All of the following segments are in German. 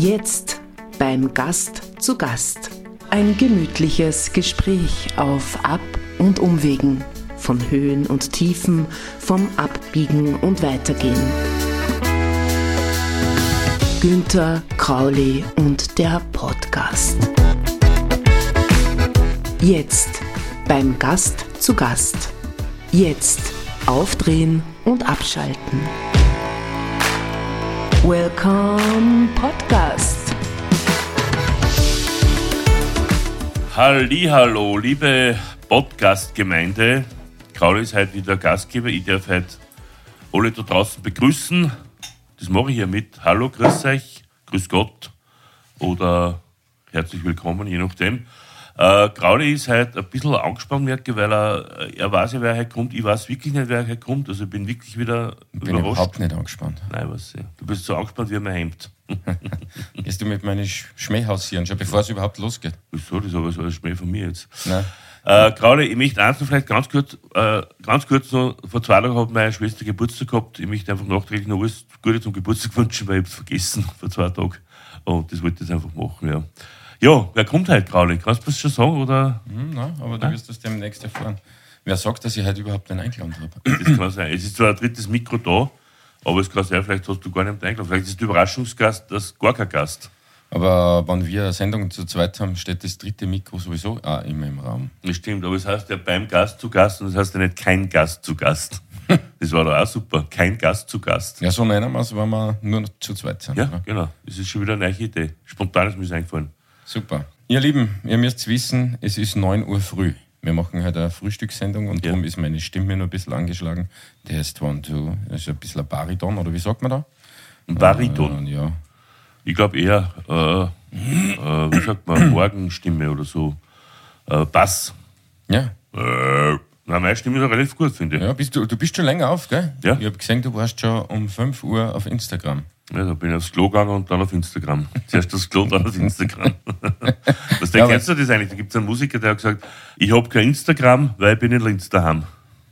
Jetzt beim Gast zu Gast. Ein gemütliches Gespräch auf Ab- und Umwegen, von Höhen und Tiefen, vom Abbiegen und Weitergehen. Günther Krauli und der Podcast. Jetzt beim Gast zu Gast. Jetzt aufdrehen und abschalten. Welcome Podcast. Hallo, liebe Podcast-Gemeinde. Krauli ist heute wieder Gastgeber. Ich darf heute alle da draußen begrüßen. Das mache ich hiermit. Hallo, grüß euch, grüß Gott oder herzlich willkommen, je nachdem. Äh, Krauli ist heute ein bisschen angespannt, merke, weil er, er weiß ja, wer heute kommt. Ich weiß wirklich nicht, wer heute kommt. Also ich bin wirklich wieder Ich bin überhaupt nicht angespannt. Nein, was. Du bist so angespannt wie mein Hemd. Gehst du mit meinen Sch- Schmäh hausieren, schon bevor es überhaupt losgeht? Wieso? Das ist aber so ein Schmäh von mir jetzt. Nein. Äh, Krauli, ich möchte eins noch vielleicht ganz kurz, äh, ganz kurz noch, vor zwei Tagen hat meine Schwester Geburtstag gehabt. Ich möchte einfach nachträglich noch alles Gute zum Geburtstag wünschen, weil ich es vergessen vor zwei Tagen. Und das wollte ich jetzt einfach machen, ja. Ja, wer kommt heute, Krauli? Kannst du das schon sagen, oder? Hm, nein, aber du wirst das demnächst erfahren. Wer sagt, dass ich heute überhaupt einen eingeladen habe? Das kann sein. Es ist zwar ein drittes Mikro da, aber es kann sein, vielleicht hast du gar nicht eingeladen. Vielleicht ist der Überraschungsgast das gar kein Gast. Aber wenn wir eine Sendung zu zweit haben, steht das dritte Mikro sowieso auch immer im Raum. Das stimmt, aber es heißt ja beim Gast zu Gast und es heißt ja nicht kein Gast zu Gast. Das war doch auch super. Kein Gast zu Gast. Ja, so wir es, wenn wir nur zu zweit sind. Ja, oder? genau. Das ist schon wieder eine neue Idee. Spontan ist mir das eingefallen. Super. Ihr Lieben, ihr müsst wissen, es ist 9 Uhr früh. Wir machen heute eine Frühstückssendung und Ja. darum ist meine Stimme noch ein bisschen angeschlagen. Der ist one, two, das ist ein bisschen ein Bariton, oder wie sagt man da? Ein Bariton. Äh, ja. Ich glaube eher, äh, äh, wie sagt man, Morgenstimme oder so. Äh, Bass. Ja, Äh, na, meine Stimme ist auch relativ gut, finde ich. Ja, bist du, du bist schon länger auf, gell? Ja. Ich habe gesehen, du warst schon um 5 Uhr auf Instagram. Ja, da bin ich aufs Klo gegangen und dann auf Instagram. Zuerst aufs Klo, dann auf Instagram. Was Ja, ja, kennst du das eigentlich? Da gibt es einen Musiker, der hat gesagt, ich habe kein Instagram, weil ich bin in Linz daheim.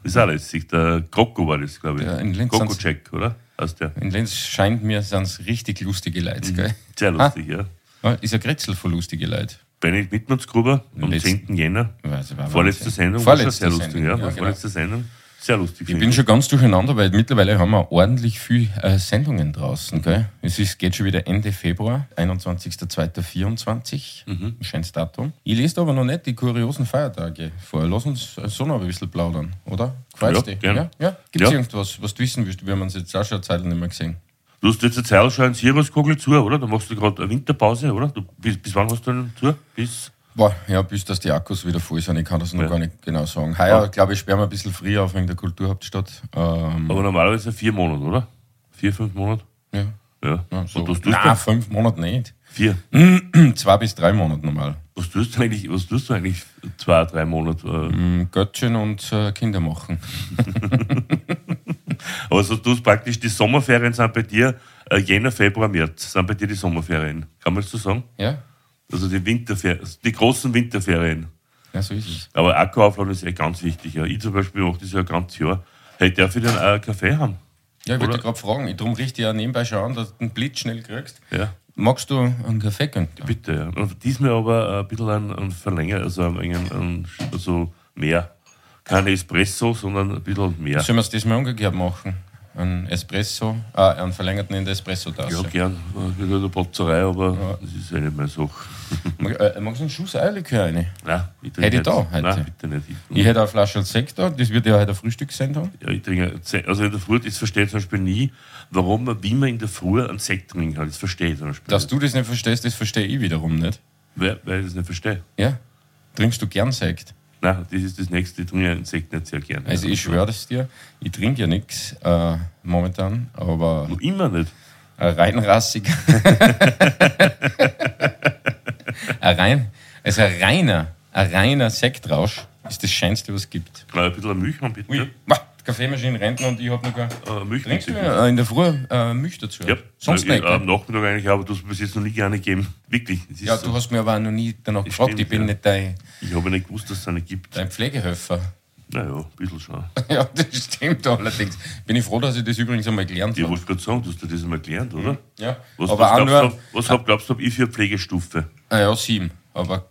Das ist auch lässig. Der Kroko war das, glaube ich. Ja, in Linz Kroko sind's- Jack, oder? Heißt der. In Lenz scheint mir, sind es richtig lustige Leute, gell? Sehr lustig, ja. Ah, ist ein Grätzl von lustige Leute. Benedikt Mittmannsgruber am Letzten- 10. Jänner. War Vorletzte. Sendung. war Vorletzte sehr lustig, Sendung, ja. ja, War genau. Vorletzte Sendung. Sehr lustig. Ich bin schon ganz durcheinander, weil mittlerweile haben wir ordentlich viel äh, Sendungen draußen. Gell? Es ist, geht schon wieder Ende Februar, 21.02.24. Mhm. Schönes Datum. Ich lese aber noch nicht die kuriosen Feiertage vor. Lass uns so noch ein bisschen plaudern, oder? Gefällt's Ja, gern. Ja? Ja? Gibt es Ja. irgendwas, was du wissen willst? Wir haben uns jetzt auch schon eine Zeit nicht mehr gesehen. Du hast jetzt eine Zeit schon einen Siruskogel zu, oder? Da machst du gerade eine Winterpause, oder? Du, bis, bis wann hast du denn zu? Bis. Boah, ja, bis dass die Akkus wieder voll sind. Ich kann das noch Ja. gar nicht genau sagen. Heuer, glaube ich, sperren wir ein bisschen früher auf wegen der Kulturhauptstadt. Ähm, Aber normalerweise vier Monate, oder? Vier, fünf Monate? ja. Ja. Ja, so. Und was tust Nein, du? fünf Monate nicht. Vier. Zwei bis drei Monate normal. Was tust du eigentlich, was tust du eigentlich zwei, drei Monate? Äh, Mm, Göttchen und äh, Kinder machen. Aber so tust praktisch, die Sommerferien sind bei dir äh, Jänner, Februar, März, sind bei dir die Sommerferien. Kann man das so sagen? Ja? Also die Winterferien, die großen Winterferien. Ja, so ist es. Aber Akku aufladen ist ja ganz wichtig. Ja. Ich zum Beispiel mache das ja ein ganzes Jahr. Hey, darf ich denn einen Kaffee haben? Ja, ich wollte gerade fragen. Ich drum richte ja nebenbei schon an, dass du den Blitz schnell kriegst. Ja. Magst du einen Kaffee, Günther? Bitte, ja. Und diesmal aber ein bisschen ein, ein Verlänger, also ein, ein, ein, also mehr. Kein Espresso, sondern ein bisschen mehr. Sollen wir es diesmal umgekehrt machen? Ein Espresso, ah, einen verlängerten in der Espresso-Tasse. Ja, gern. Ich will eine Potzerei, aber das ist ja nicht meine Sache. Mag- äh, Magst du einen Schuss Eierlikör rein? Nein, ich trinke Hätte ich da heute? Nein, bitte nicht. Ich hätte eine Flasche Sekt da, das wird ja heute eine Frühstückssendung. Ja, ich trinke, also in der Früh, das verstehe ich zum Beispiel nie, warum man, wie man in der Früh einen Sekt trinken kann. Das verstehe ich zum Beispiel Dass nicht. du das nicht verstehst, das verstehe ich wiederum nicht. Weil, weil ich das nicht verstehe. Ja? Trinkst du gern Sekt? Nein, das ist das Nächste. Ich trinke Sekt nicht sehr gerne. Also ich schwöre das dir, ich trinke ja nichts äh, momentan, aber Noch immer nicht. ein reinrassiger. ein rein, also ein reiner, ein reiner Sektrausch ist das Schönste, was es gibt. Kann ich ein bisschen Milch haben, bitte? Ui, Kaffeemaschine rennt noch und ich habe noch gar. Äh, Milch Trinkst du äh, in der Früh äh, Milch dazu? Ja, Sonst ja, nicht. Am gell? Nachmittag eigentlich, aber du hast mir bis jetzt noch nie gerne gegeben. Wirklich. Das Ja, so. du hast mir aber auch noch nie danach gefragt. stimmt, ich bin ja. nicht dein, Ich habe nicht gewusst, dass es eine gibt. dein Pflegehelfer. Naja, ein bisschen schon. Ja, das stimmt allerdings. Bin ich froh, dass ich das übrigens einmal gelernt Ich habe. wollte gerade sagen, du hast dir das einmal gelernt, oder? Ja, Was, aber was, glaubst, nur, du, was hab, glaubst du, hab ich für eine Pflegestufe? ah ja, sieben. Aber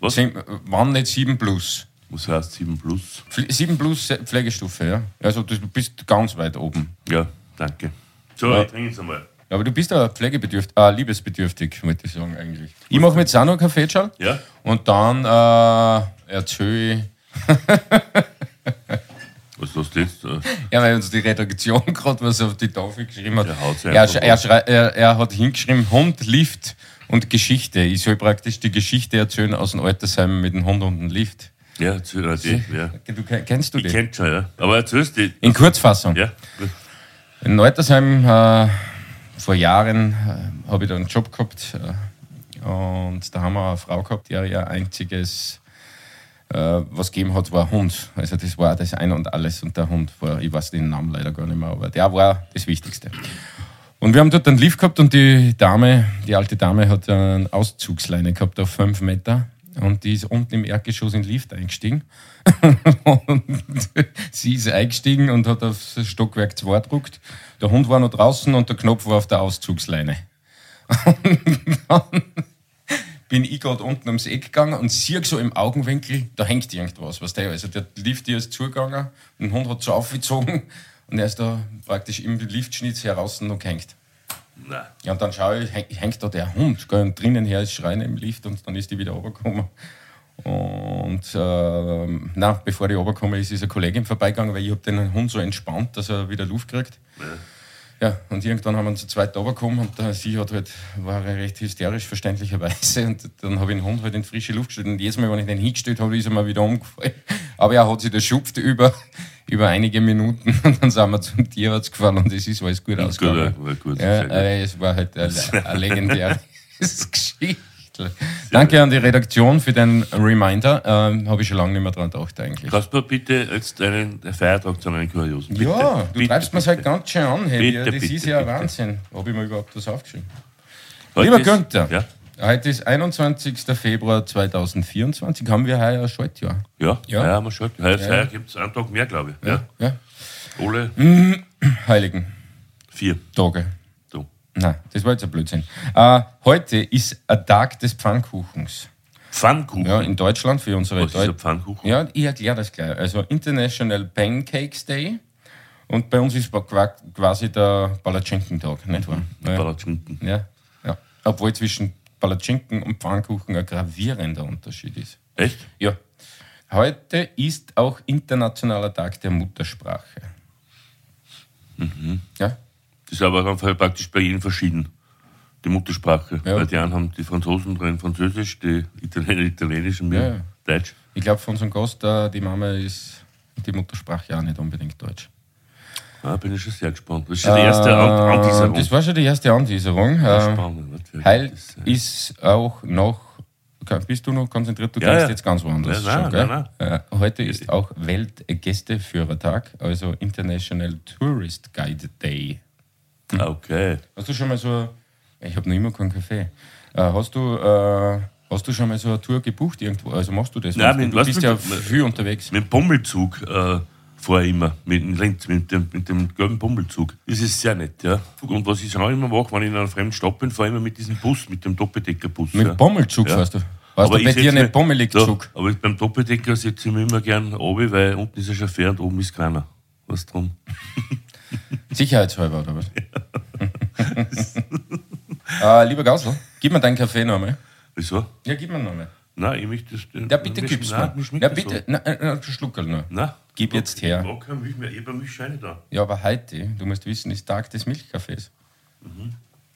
Was? zehn, wann nicht sieben plus? Was heißt 7 plus? Pfle- Sieben plus Se- Pflegestufe, ja. Also du bist ganz weit oben. Ja, danke. So, Ja. ich trinke jetzt einmal. Ja, Aber du bist ja pflegebedürftig, ah, liebesbedürftig, wollte ich sagen eigentlich. Ich mache mir jetzt auch noch Kaffee, Charles. Ja? Und dann äh, erzähle ich, Was hast du jetzt? Äh, ja, weil uns die Redaktion gerade was auf die Tafel geschrieben hat. Er, er, er, er hat hingeschrieben, Hund, Lift und Geschichte. Ich soll praktisch die Geschichte erzählen aus dem Altersheim mit dem Hund und dem Lift. Ja, die. Ja. Du, ke- kennst du Ich die? kenn schon, ja. Aber erzählst du. In Kurzfassung. Ja. In Neutersheim äh, vor Jahren äh, habe ich da einen Job gehabt äh, und da haben wir eine Frau gehabt, die ihr einziges äh, was gegeben hat, war ein Hund. Also das war das Ein und Alles und der Hund war, ich weiß den Namen leider gar nicht mehr, aber der war das Wichtigste. Und wir haben dort einen Lift gehabt und die Dame, die alte Dame hat eine Auszugsleine gehabt auf fünf Meter und die ist unten im Erdgeschoss in den Lift eingestiegen. und sie ist eingestiegen und hat aufs Stockwerk 2 gedruckt. Der Hund war noch draußen und der Knopf war auf der Auszugsleine. Und dann bin ich gerade unten ums Eck gegangen und sehe so im Augenwinkel, da hängt irgendwas. Was der, also der Lift hier ist zugegangen der Hund hat so aufgezogen und er ist da praktisch im Liftschnitz heraus noch gehängt. Nein. Ja, und dann schaue ich, häng- hängt da der Hund. Gell, und drinnen her ist Schreien im Lift und dann ist die wieder runtergekommen. Und ähm, na, bevor ich runtergekommen ist, ist eine Kollegin vorbeigegangen, weil ich habe den Hund so entspannt, dass er wieder Luft kriegt. Ja, und irgendwann haben wir zu zweit runtergekommen und äh, sie hat halt, war recht hysterisch, verständlicherweise. Und dann habe ich den Hund halt in frische Luft gestellt. Und jedes Mal, wenn ich den hingestellt habe, ist er mal wieder umgefallen. Aber er hat sich das schupft über, über einige Minuten und dann sind wir zum Tierarzt gefahren und es ist alles gut Gut, ausgegangen. ja, war gut. Ja, gut. äh, es war halt eine, eine legendäre Geschichte. Danke an die Redaktion für den Reminder. Ähm, Habe ich schon lange nicht mehr dran gedacht eigentlich. Kannst du bitte jetzt einen Feiertag zu einem Kuriosen? Bitte, ja, du bitte, treibst mir halt ganz schön an, hey. Bitte, das bitte, ist ja. Wahnsinn. Habe ich mir überhaupt was aufgeschrieben? Heute Lieber ist- Günther, Ja, heute ist 21. Februar 2024. Haben wir heuer ein Schaltjahr? ja, Ja. ja. haben wir schon. Heuer, Ja. heuer gibt es einen Tag mehr, glaube ich. Ja. ja. Ole, Heiligen vier. Tage. Nein, das war jetzt ein Blödsinn. Äh, heute ist ein Tag des Pfannkuchens. Pfannkuchen. Ja, in Deutschland für unsere Was ist ein Deu Pfannkuchen? Ja, ich erkläre das gleich. Also International Pancakes Day. Und bei uns ist qua- quasi der Palatschinkentag, nicht wahr? Ja. Palatschinken. Ja, ja. Obwohl zwischen Palatschinken und Pfannkuchen ein gravierender Unterschied ist. Echt? Ja. Heute ist auch Internationaler Tag der Muttersprache. Ja, Das ist aber dann praktisch bei jedem verschieden. Die Muttersprache. Ja. Weil die einen haben die Franzosen drin Französisch, die Italiener Italienisch und wir Ja, ja. Deutsch. ich glaube, von unserem Gast, äh, die Mama ist die Muttersprache auch nicht unbedingt Deutsch. Ah, bin ich schon sehr gespannt. Das ist schon die erste Anteaserung. Das war schon die erste Anteaserung. Ähm, Spannend. was wird Heil das sein? ist auch noch. Bist du noch konzentriert? Du Ja, denkst ja. jetzt ganz woanders. Ja, nein, schon, gell? nein, Äh, heute ist auch Weltgästeführertag, also International Tourist Guide Day. Ah, Okay. Hast du schon mal so. Ich habe noch immer keinen Kaffee. Äh, hast, du, äh, hast du schon mal so eine Tour gebucht irgendwo? Also machst du das? Nein, du mit- was bist ja mit- viel unterwegs. Mit dem Bummelzug äh, fahre ich immer, mit dem Lenz, mit dem, mit dem gelben Bummelzug. Das ist sehr nett, ja. Und was ich auch immer mache, wenn ich in einer fremden Stadt bin, fahre ich immer mit diesem Bus, mit dem Doppeldeckerbus. Mit ja. Bommelzug Ja. fährst du. Warst Aber du bei ich dir nicht mich- bommelig Ja, Zug? aber beim Doppeldecker setze ich mich immer gern runter, weil unten ist ein Chauffeur und oben ist keiner. Was drum? Sicherheitshalber, oder was? äh, lieber Gausel, gib mir deinen Kaffee noch einmal. Wieso? Ja, gib mir noch einmal. Nein, ich möchte das. Ja, bitte mich- gib's nein, mir. Ja, bitte, So. na, na, Schluckerl nur. Nein. Gib jetzt her. Ich mag keine Milch mehr, ich habe eine Milchscheine da. Ja, aber heute, du musst wissen, ist Tag des Milchkaffees.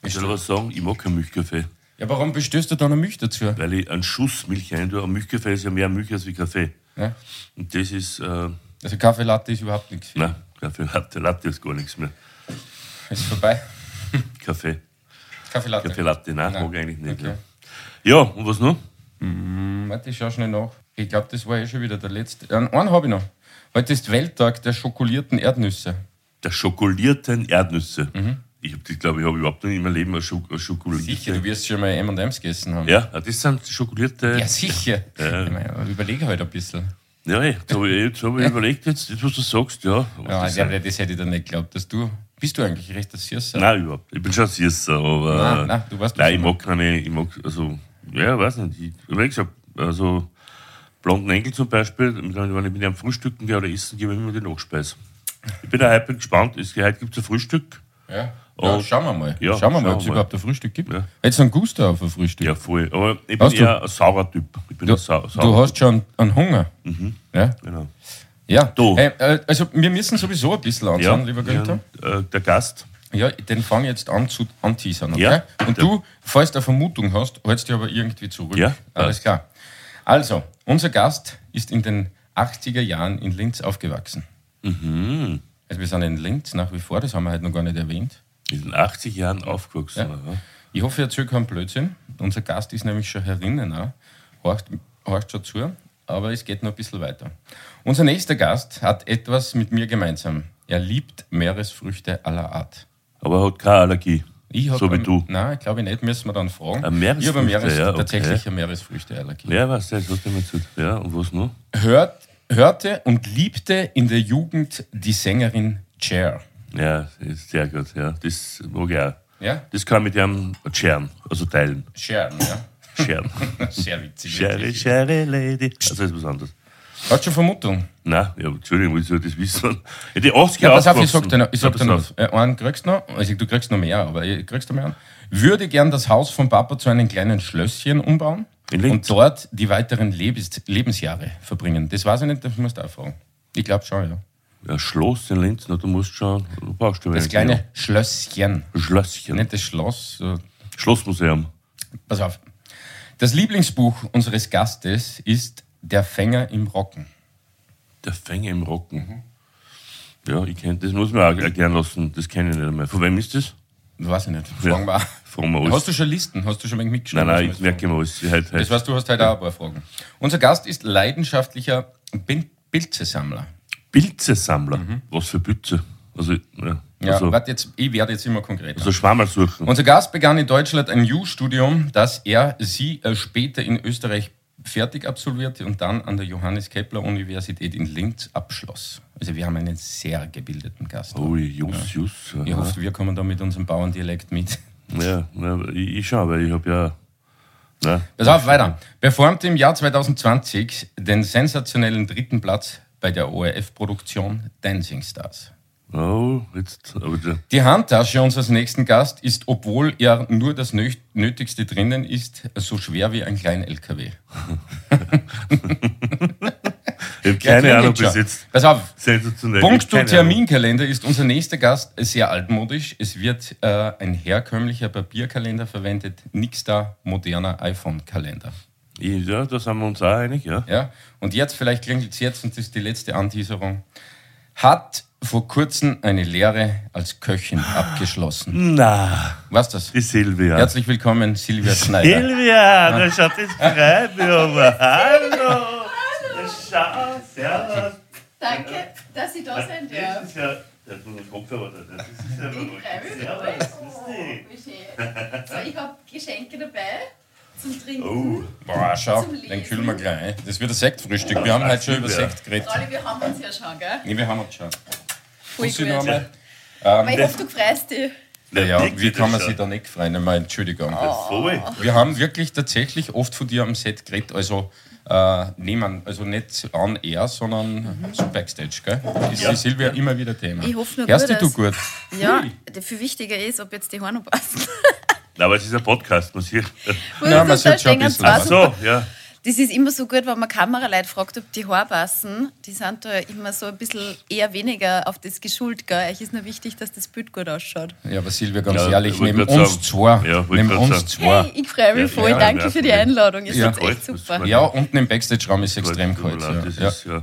Ich soll was sagen, ich mag keinen Milchkaffee, Ja, warum bestößt du da noch Milch dazu? weil ich einen Schuss Milch rein tue. Ein Milchkaffee ist ja mehr Milch als wie Kaffee. Ja? Und das ist, äh, Also Kaffee Latte ist überhaupt nichts. nein, Kaffee Latte, Latte ist gar nichts mehr. Ist vorbei. Kaffee, Kaffee Latte. Kaffee Latte, nein, Nein. mag ich eigentlich nicht. Okay. Ja. ja, und was noch? Hm, Warte, ich schau schnell nach. Ich glaube, das war eh schon wieder der letzte. Einen, einen habe ich noch. Heute ist Welttag der schokolierten Erdnüsse. Der schokolierten Erdnüsse. Mhm. Ich glaube ich, habe überhaupt noch in meinem Leben eine, Schok eine schokolierte. Sicher, du wirst schon mal M&M's gegessen haben. Ja, das sind schokolierte. Ja, sicher. Ich meine, überlege halt ein bisschen. Ja, jetzt habe ich, jetzt hab ich überlegt, jetzt, jetzt, was du sagst, ja. Ja, das ja, das hätte ich dann nicht geglaubt, dass du. Bist du eigentlich recht der Süßer? Nein, überhaupt. Ich bin schon Süßer, aber. Nein, nein, du weißt Nein, ich mag keine, ich mag, also, ja, weiß nicht. Ich, wie gesagt, also, blonden Enkel zum Beispiel, wenn ich mit einem Frühstücken gehe oder essen gehe, immer die Nachspeise. Ich bin da heute gespannt. Es, heute gibt es ein Frühstück. Ja. Ja schauen wir mal. Ja, schauen wir mal, ob es überhaupt ein Frühstück gibt. Ja. Hättest du einen Gusto auf ein Frühstück? Ja, voll. Aber ich bin Hast du- eher ein saurer Typ. Ich bin Du, ein sau, saurer du hast schon einen Hunger. Ja? Genau. Ja. Du. Hey, äh, also, wir müssen sowieso ein bisschen Ja, anschauen, lieber Günther. ja, äh, der Gast. Ja, den fange jetzt an zu anteasern, okay? Ja. Und Ja. du, falls du eine Vermutung hast, hältst dich aber irgendwie zurück. Ja, Alles klar. Also, unser Gast ist in den 80er Jahren in Linz aufgewachsen. Mhm. Also wir sind in Linz nach wie vor, das haben wir heute noch gar nicht erwähnt. In den 80 Jahren aufgewachsen. Ja. Ich hoffe, ich erzähle keinen Blödsinn. Unser Gast ist nämlich schon herinnen auch. Horcht, horcht schon zu, aber es geht noch ein bisschen weiter. Unser nächster Gast hat etwas mit mir gemeinsam. Er liebt Meeresfrüchte aller Art. Aber er hat keine Allergie. So wie ein- du. Nein, ich glaube nicht, müssen wir dann fragen. Meeresfrüchte, ich habe Meeres, ja, okay. tatsächlich eine Meeresfrüchteallergie. Ja, was das? Was damit zu Ja, und was noch? Hört, hörte und liebte in der Jugend die Sängerin Cher. Ja, ist sehr gut. Ja, das mag ich auch. Ja? Das kann ich mit ihm scheren, also teilen. Cher, ja. Scheren. Sehr witzig. Wirklich. Sherry Lady. Also ist was anderes. Hast du schon Vermutung? Nein, ja, Entschuldigung, wie soll ich das wissen? Ja, die 80er Ja, pass auf, ich sag dir noch, ich sag dir noch. Äh, einen kriegst du noch, also du kriegst noch mehr, aber ich kriegst du mehr an. Würde gern das Haus von Papa zu einem kleinen Schlösschen umbauen und dort die weiteren Lebens Lebensjahre verbringen. Das weiß ich nicht, das musst du auch fragen. Ich glaube schon, ja. Ja, Schloss in Linz, na, du musst schon, du brauchst schon Das kleine Schlösschen, ja. Schlösschen. nicht das Schloss. So. Schlossmuseum. Pass auf. Das Lieblingsbuch unseres Gastes ist Der Fänger im Rocken. Der Fänger im Rocken. Ja, ich kenn, das muss man auch erklären lassen, das kenne ich nicht einmal. Von wem ist das? Weiß ich nicht. Fragen wir auch. Fragen wir alles. Hast du schon Listen? Hast du schon wenig mitgeschrieben? nein, nein, ich merke immer alles. Heute, heute. Das heißt, du hast heute auch ein paar Fragen. Unser Gast ist leidenschaftlicher Bin- Pilzesammler. Pilzesammler. Was für Pilze? Also, ja. Ja, also, warte jetzt, ich werde jetzt immer konkreter. also Schwammerl suchen. Unser Gast begann in Deutschland ein U-Studium, das er sie äh, später in Österreich fertig absolvierte und dann an der Johannes Kepler Universität in Linz abschloss. Also wir haben einen sehr gebildeten Gast. Ui, Jus, Jus. Ich hoffe, wir kommen da mit unserem Bauerndialekt mit. Ja, ja ich, ich schon, weil ich habe ja. Na, Pass auf, weiter. Performte im Jahr 2020 den sensationellen dritten Platz bei der ORF-Produktion Dancing Stars. oh, jetzt. Aber der, Die Handtasche unseres nächsten Gast ist, obwohl er nur das Nö- Nötigste drinnen ist, so schwer wie ein klein LKW. ich habe keine Ahnung bis jetzt. Pass auf, Sensationell. Punkt und Terminkalender ist unser nächster Gast sehr altmodisch. Es wird äh, ein herkömmlicher Papierkalender verwendet, nix da moderner iPhone-Kalender. Ja, da sind wir uns auch einig, ja. Ja? Und jetzt, vielleicht klingelt es jetzt, und das ist die letzte Anteaserung, hat vor kurzem eine Lehre als Köchin abgeschlossen. Na, Was das? die Silvia. Herzlich willkommen, Silvia Schneider. Silvia, da schaut das freut mich aber. Hallo. Schau, servus. Danke, dass Sie da sind. Ja. Das ist ja. Der nur den Kopfhörer da. Das ist ja Ich freue mich schön. So, ich habe Geschenke dabei zum Trinken. Oh, Boah, schau, den kühlen wir gleich. ein. Das wird ein Sektfrühstück. Wir haben heute schon über. Sekt geredet. Alle, wir haben uns ja schon, gell? Nee, wir haben uns schon. Fussi gut. noch einmal. Aber ich hoffe, du freust dich. Ja, Dick wie kann man sich da nicht freuen? Einmal Entschuldigung. Voll. Wir haben wirklich tatsächlich oft von dir am Set geredet, also äh, nehmen, also nicht on air, sondern so Backstage, gell? Ist die Silvia immer wieder Thema. Ich hoffe nur Hörst gut, du gut? Ja, viel wichtiger ist, ob jetzt die noch passen. Na, aber es ist ein Podcast, man sieht. Ja, man sieht schon ein bisschen super- So, ja. Das ist immer so gut, wenn man Kameraleute fragt, ob die Haare passen. Die sind da immer so ein bisschen eher weniger auf das geschult. Gell? Euch ist nur wichtig, dass das Bild gut ausschaut. Ja, aber Silvia, ganz Ja, ehrlich, ich neben uns sagen. zwei, Ja, neben uns sagen. zwei. Hey, ich freue mich Ja, voll. ja, Danke ja, für die. Einladung. Ist Ja. jetzt echt super. muss Ja, unten im Backstage-Raum ist extrem kalt. Ja. Ist ja.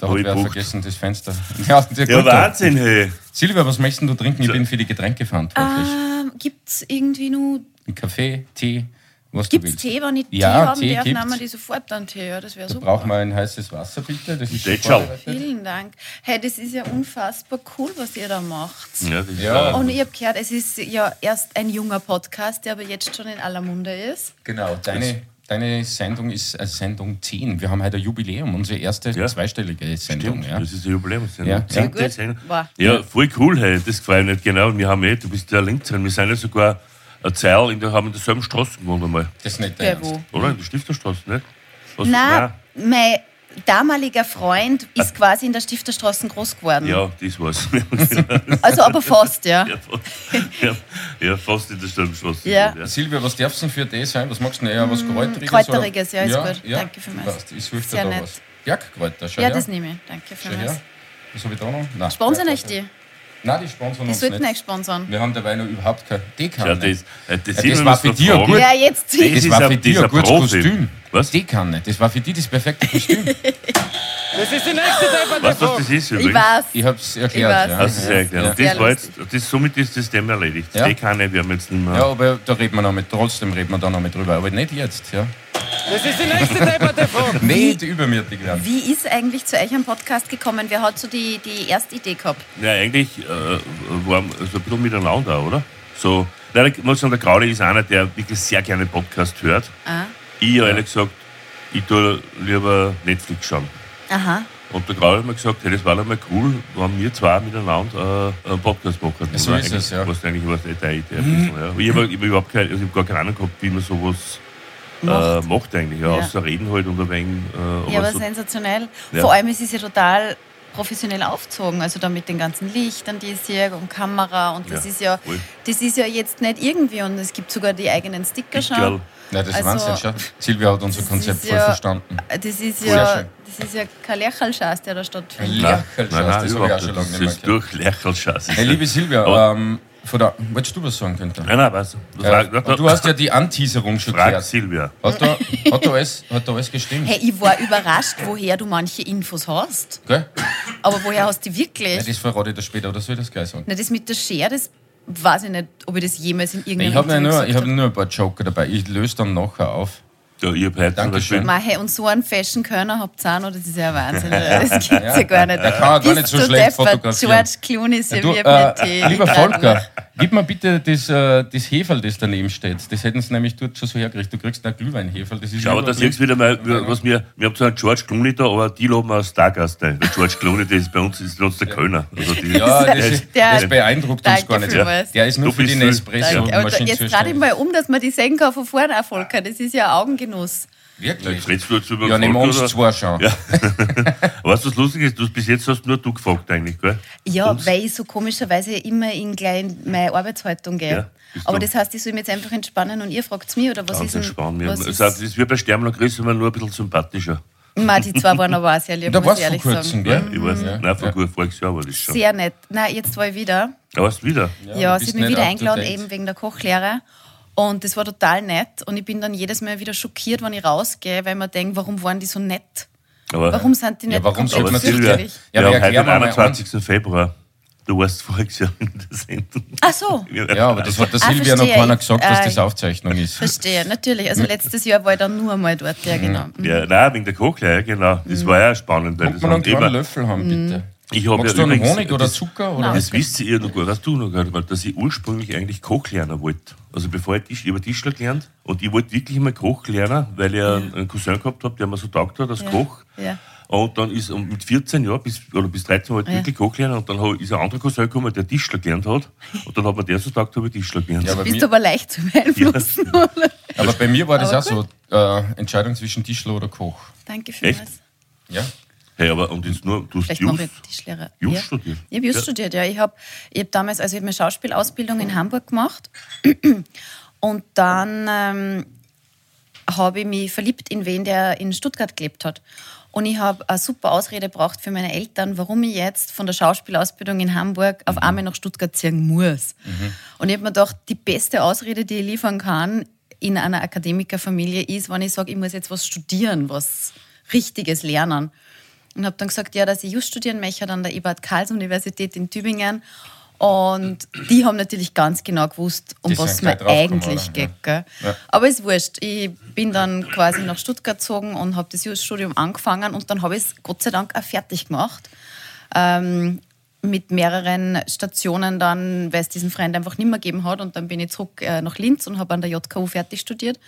Da hat ich wer vergessen, das Fenster. Ja. Wahnsinn, hey. Silvia, was möchtest du trinken? Ich bin für die Getränke verantwortlich. Ähm, Gibt es irgendwie nur. Kaffee, Tee, was Gibt du es willst. Tee, wenn ich Ja, Tee haben Tee darf? gibt's. Nehmen wir die sofort dann Tee. Ja, das wäre super. brauchen wir ein heißes Wasser, bitte. Das ist schon. Vielen Dank. Hey, das ist ja unfassbar cool, was ihr da macht. Ja, das ja. Und ich habe gehört, es ist ja erst ein junger Podcast, der aber jetzt schon in aller Munde ist. Genau, deine, deine Sendung ist äh, Sendung 10. Wir haben heute ein Jubiläum, unsere erste Ja. zweistellige Sendung. Stimmt, Ja. das ist eine Jubiläumssendung. Ja, ja. Zehnte. Sendung. Ja, voll cool, hey. das gefällt mir nicht genau. Wir haben eh, du bist ja Linksheim, wir sind ja sogar eine Zeil, in der haben in derselben Straße gewohnt einmal. Das ist nicht dein Ernst. wo? Oder? In der Stifterstraße, nicht? Was, Na, mein damaliger Freund ist quasi in der Stifterstraße groß geworden. Ja, das war's. Also aber fast, ja. ja, fast, ja, ja, fast in der Stifterstraße. Ja. Silvia, was darfst du denn für das sein? Was magst du denn eher? Was Kräuteriges? Kräuteriges, oder? ja, ist gut. Danke vielmals. Passt. Ich suche dir da nett. was. Bergkräuter, schau Ja, her. das nehme ich. Danke vielmals. her. Was habe ich da noch? Nein. Sponsern euch die. Nein, die sponsern Die uns sollten euch nicht. sponsern. Wir haben dabei noch überhaupt kein Dekan. Ja, das, äh, das, Ja, das war für dich Ja, jetzt. Das Das ist war für dich ein gutes Profi. Kostüm. Was? Dekanne. Das war für dich das perfekte Kostüm. Weißt du, was das ist Ich übrigens? weiß. Ich habe es erklärt. Ich weiß. ja. Das ist ja erklärt. Und Sehr das war jetzt, lustig. das, somit ist das Thema erledigt. Ja. Die kann ich, wir haben jetzt nicht mehr. Ja, aber da reden wir noch mit, trotzdem reden wir da noch mit drüber. Aber nicht jetzt, ja. Das ist die nächste Debatte von. Nicht übermütig werden. Wie ist eigentlich zu euch ein Podcast gekommen? Wer hat so die, die erste Idee gehabt? Ja, eigentlich äh, war so ein bisschen miteinander, oder? So, leider muss ich sagen, der Grauli ist einer, der wirklich sehr gerne Podcast hört. Ah. Ich, ehrlich gesagt, ich tue lieber Netflix schauen. Aha. Und der Grauli hat mir gesagt, hey, das war doch mal cool, wenn wir zwei miteinander äh, einen Podcast machen. Das So war ist es, ja. Was eigentlich was nicht deine Idee. ein bisschen, ja. Ich habe hab überhaupt keine, also ich hab gar keine Ahnung gehabt, wie man sowas Macht. äh, macht eigentlich. Ja, Ja. Außer reden halt und ein wenig. Äh, Ja, aber so, sensationell. Ja. Vor allem ist es ja total professionell aufgezogen, also da mit den ganzen Lichtern, die ich sehe und Kamera und das Ja, ist ja, voll. das ist ja jetzt nicht irgendwie und es gibt sogar die eigenen Sticker schon. Nein, das ist Also, Wahnsinn, schau. Silvia hat unser das Konzept voll ja- verstanden. Das ist ja, schön. das ist ja kein Lächelschatz, der da stattfindet. Nein. Nein, nein, nein, das auch überhaupt schon Das nicht mehr ist durch Lächelschatz. Hey, liebe Silvia, Aber- ähm, von der, wolltest du was sagen, Günther? Nein, nein, was? Du, Äh, frag, und du hast ja die Anteaserung schon frag gehört. Silvia. Hat da, hat, da alles, hat da alles gestimmt? Hey, ich war überrascht, woher du manche Infos hast. Gell? Aber woher hast du die Ja, wirklich? das verrate ich dir später, oder soll ich das gleich sagen? Na, das mit der Schere, das weiß ich nicht, ob ich das jemals in irgendeinem Ich habe nur, hab. nur ein paar Joker dabei. Ich löse dann nachher auf. Ja, ich hab heute zum Dankeschön. Beispiel. Mei, hey, und so einen Fashion-Körner habt ihr auch noch, das ist ja Wahnsinn. Das gibt's ja, gar nicht. Der kann auch gar nicht so du schlecht deppert? fotografieren. George Clooney Du, serviert mir äh, Tee. lieber Volker, gib mir bitte das, äh, das Heferl, das daneben steht. Das hätten sie nämlich dort schon so hergerichtet. Du kriegst ein Glühweinheferl. Das ist Schau, aber da siehst du wieder mal, was wir, wir haben zwar einen George Clooney da, aber die loben aus Stargast ein. Der George Clooney, der ist bei uns, ist uns der Kölner. Also die, Ja, das, der ist, Der- das beeindruckt uns gar nicht. vielmals. Der ist nur Du für die Nespresso jetzt ich mal um, dass man die sehen kann von vorne Volker. Das ist ja Augengenuss. Wirklich? Du jetzt über Ja, nehmen wir uns zwei schon. Ja. weißt du, was lustig ist? Du, bis jetzt hast nur du gefragt eigentlich, gell? Ja, Uns? weil ich so komischerweise immer in gleich meine Arbeitshaltung gehe. Ja, Aber das heißt, ich soll mich jetzt einfach entspannen und ihr fragt mich, oder was Ganz ist denn, entspannt. Wir- was Also, ist, das ist wie bei Sterben und Chris, immer nur ein bisschen sympathischer. Ma, die zwei waren aber auch sehr lieb, Da muss warst ich du ehrlich vor kurzem, sagen. Ja, gell? ich weiß. Ja. Nein, vor Ja. voriges Jahr war das schon. Sehr nett. Nein, jetzt war ich wieder. Aber hast du wieder? Ja, du sie hat mich wieder eingeladen, eben wegen der Kochlehre. Und das war total nett. Und ich bin dann jedes Mal wieder schockiert, wenn ich rausgehe, weil man denkt, warum waren die so nett? Aber, Warum sind die nicht Ja, warum sich Silvia, fürchterlich? Ja, wir haben heute den mir mal 21. Februar. Du warst voriges Jahr in der Sendung. Ach so, Ja, aber das hat der Ah, Silvia noch keiner gesagt, dass Äh, das Aufzeichnung ist. verstehe. Natürlich. Also letztes Jahr war ich dann nur mal dort, ja genau. Ja, nein, wegen der Kochlehre, genau. Das war ja spannend. Weil Kann das man einen kleinen Löffel haben, bitte? Ich habe ja du übrigens, Honig oder das, Zucker? Oder? Das wisst ihr noch gut, hast du noch gehört, weil dass ich ursprünglich eigentlich Koch lernen wollte. Also bevor ich Tisch, ich habe Tischler gelernt und ich wollte wirklich mal Koch lernen, weil ich einen, einen Cousin gehabt habe, der mir so taugt hat als Ja. Koch. Ja. Und dann ist und mit 14 Jahren bis, oder bis 13 wollte ich Ja. wirklich Koch lernen und dann hab- ist ein anderer Cousin gekommen, der Tischler gelernt hat. Und dann hat mir der so taugt, habe ich Tischler gelernt. Ja, aber Bist mir- aber leicht zu beeinflussen, oder? Aber bei mir war das Aber auch so, äh, Entscheidung zwischen Tischler oder Koch. Danke vielmals. Ja? Hey, aber und jetzt nur, du hast Vielleicht Just, ich. Just ja. studiert. Ich habe Just Ja. studiert, ja. Ich habe ich hab damals, also ich habe eine Schauspielausbildung in Hamburg gemacht und dann ähm, habe ich mich verliebt in wen, der in Stuttgart gelebt hat. Und ich habe eine super Ausrede gebraucht für meine Eltern, warum ich jetzt von der Schauspielausbildung in Hamburg auf Mhm. einmal nach Stuttgart ziehen muss. Und ich habe mir gedacht, die beste Ausrede, die ich liefern kann in einer Akademikerfamilie ist, wenn ich sage, ich muss jetzt was studieren, was Richtiges lernen. Und habe dann gesagt, ja, dass ich Just studieren möchte an der Ebert-Karls-Universität in Tübingen. Und die haben natürlich ganz genau gewusst, um Die was es mir eigentlich geht. Gell? Ja. Aber ist wurscht. Ich bin dann quasi nach Stuttgart gezogen und habe das Just-Studium angefangen und dann habe ich es Gott sei Dank auch fertig gemacht. Ähm, mit mehreren Stationen dann, weil es diesen Freund einfach nicht mehr gegeben hat. Und dann bin ich zurück äh, nach Linz und habe an der JKU fertig studiert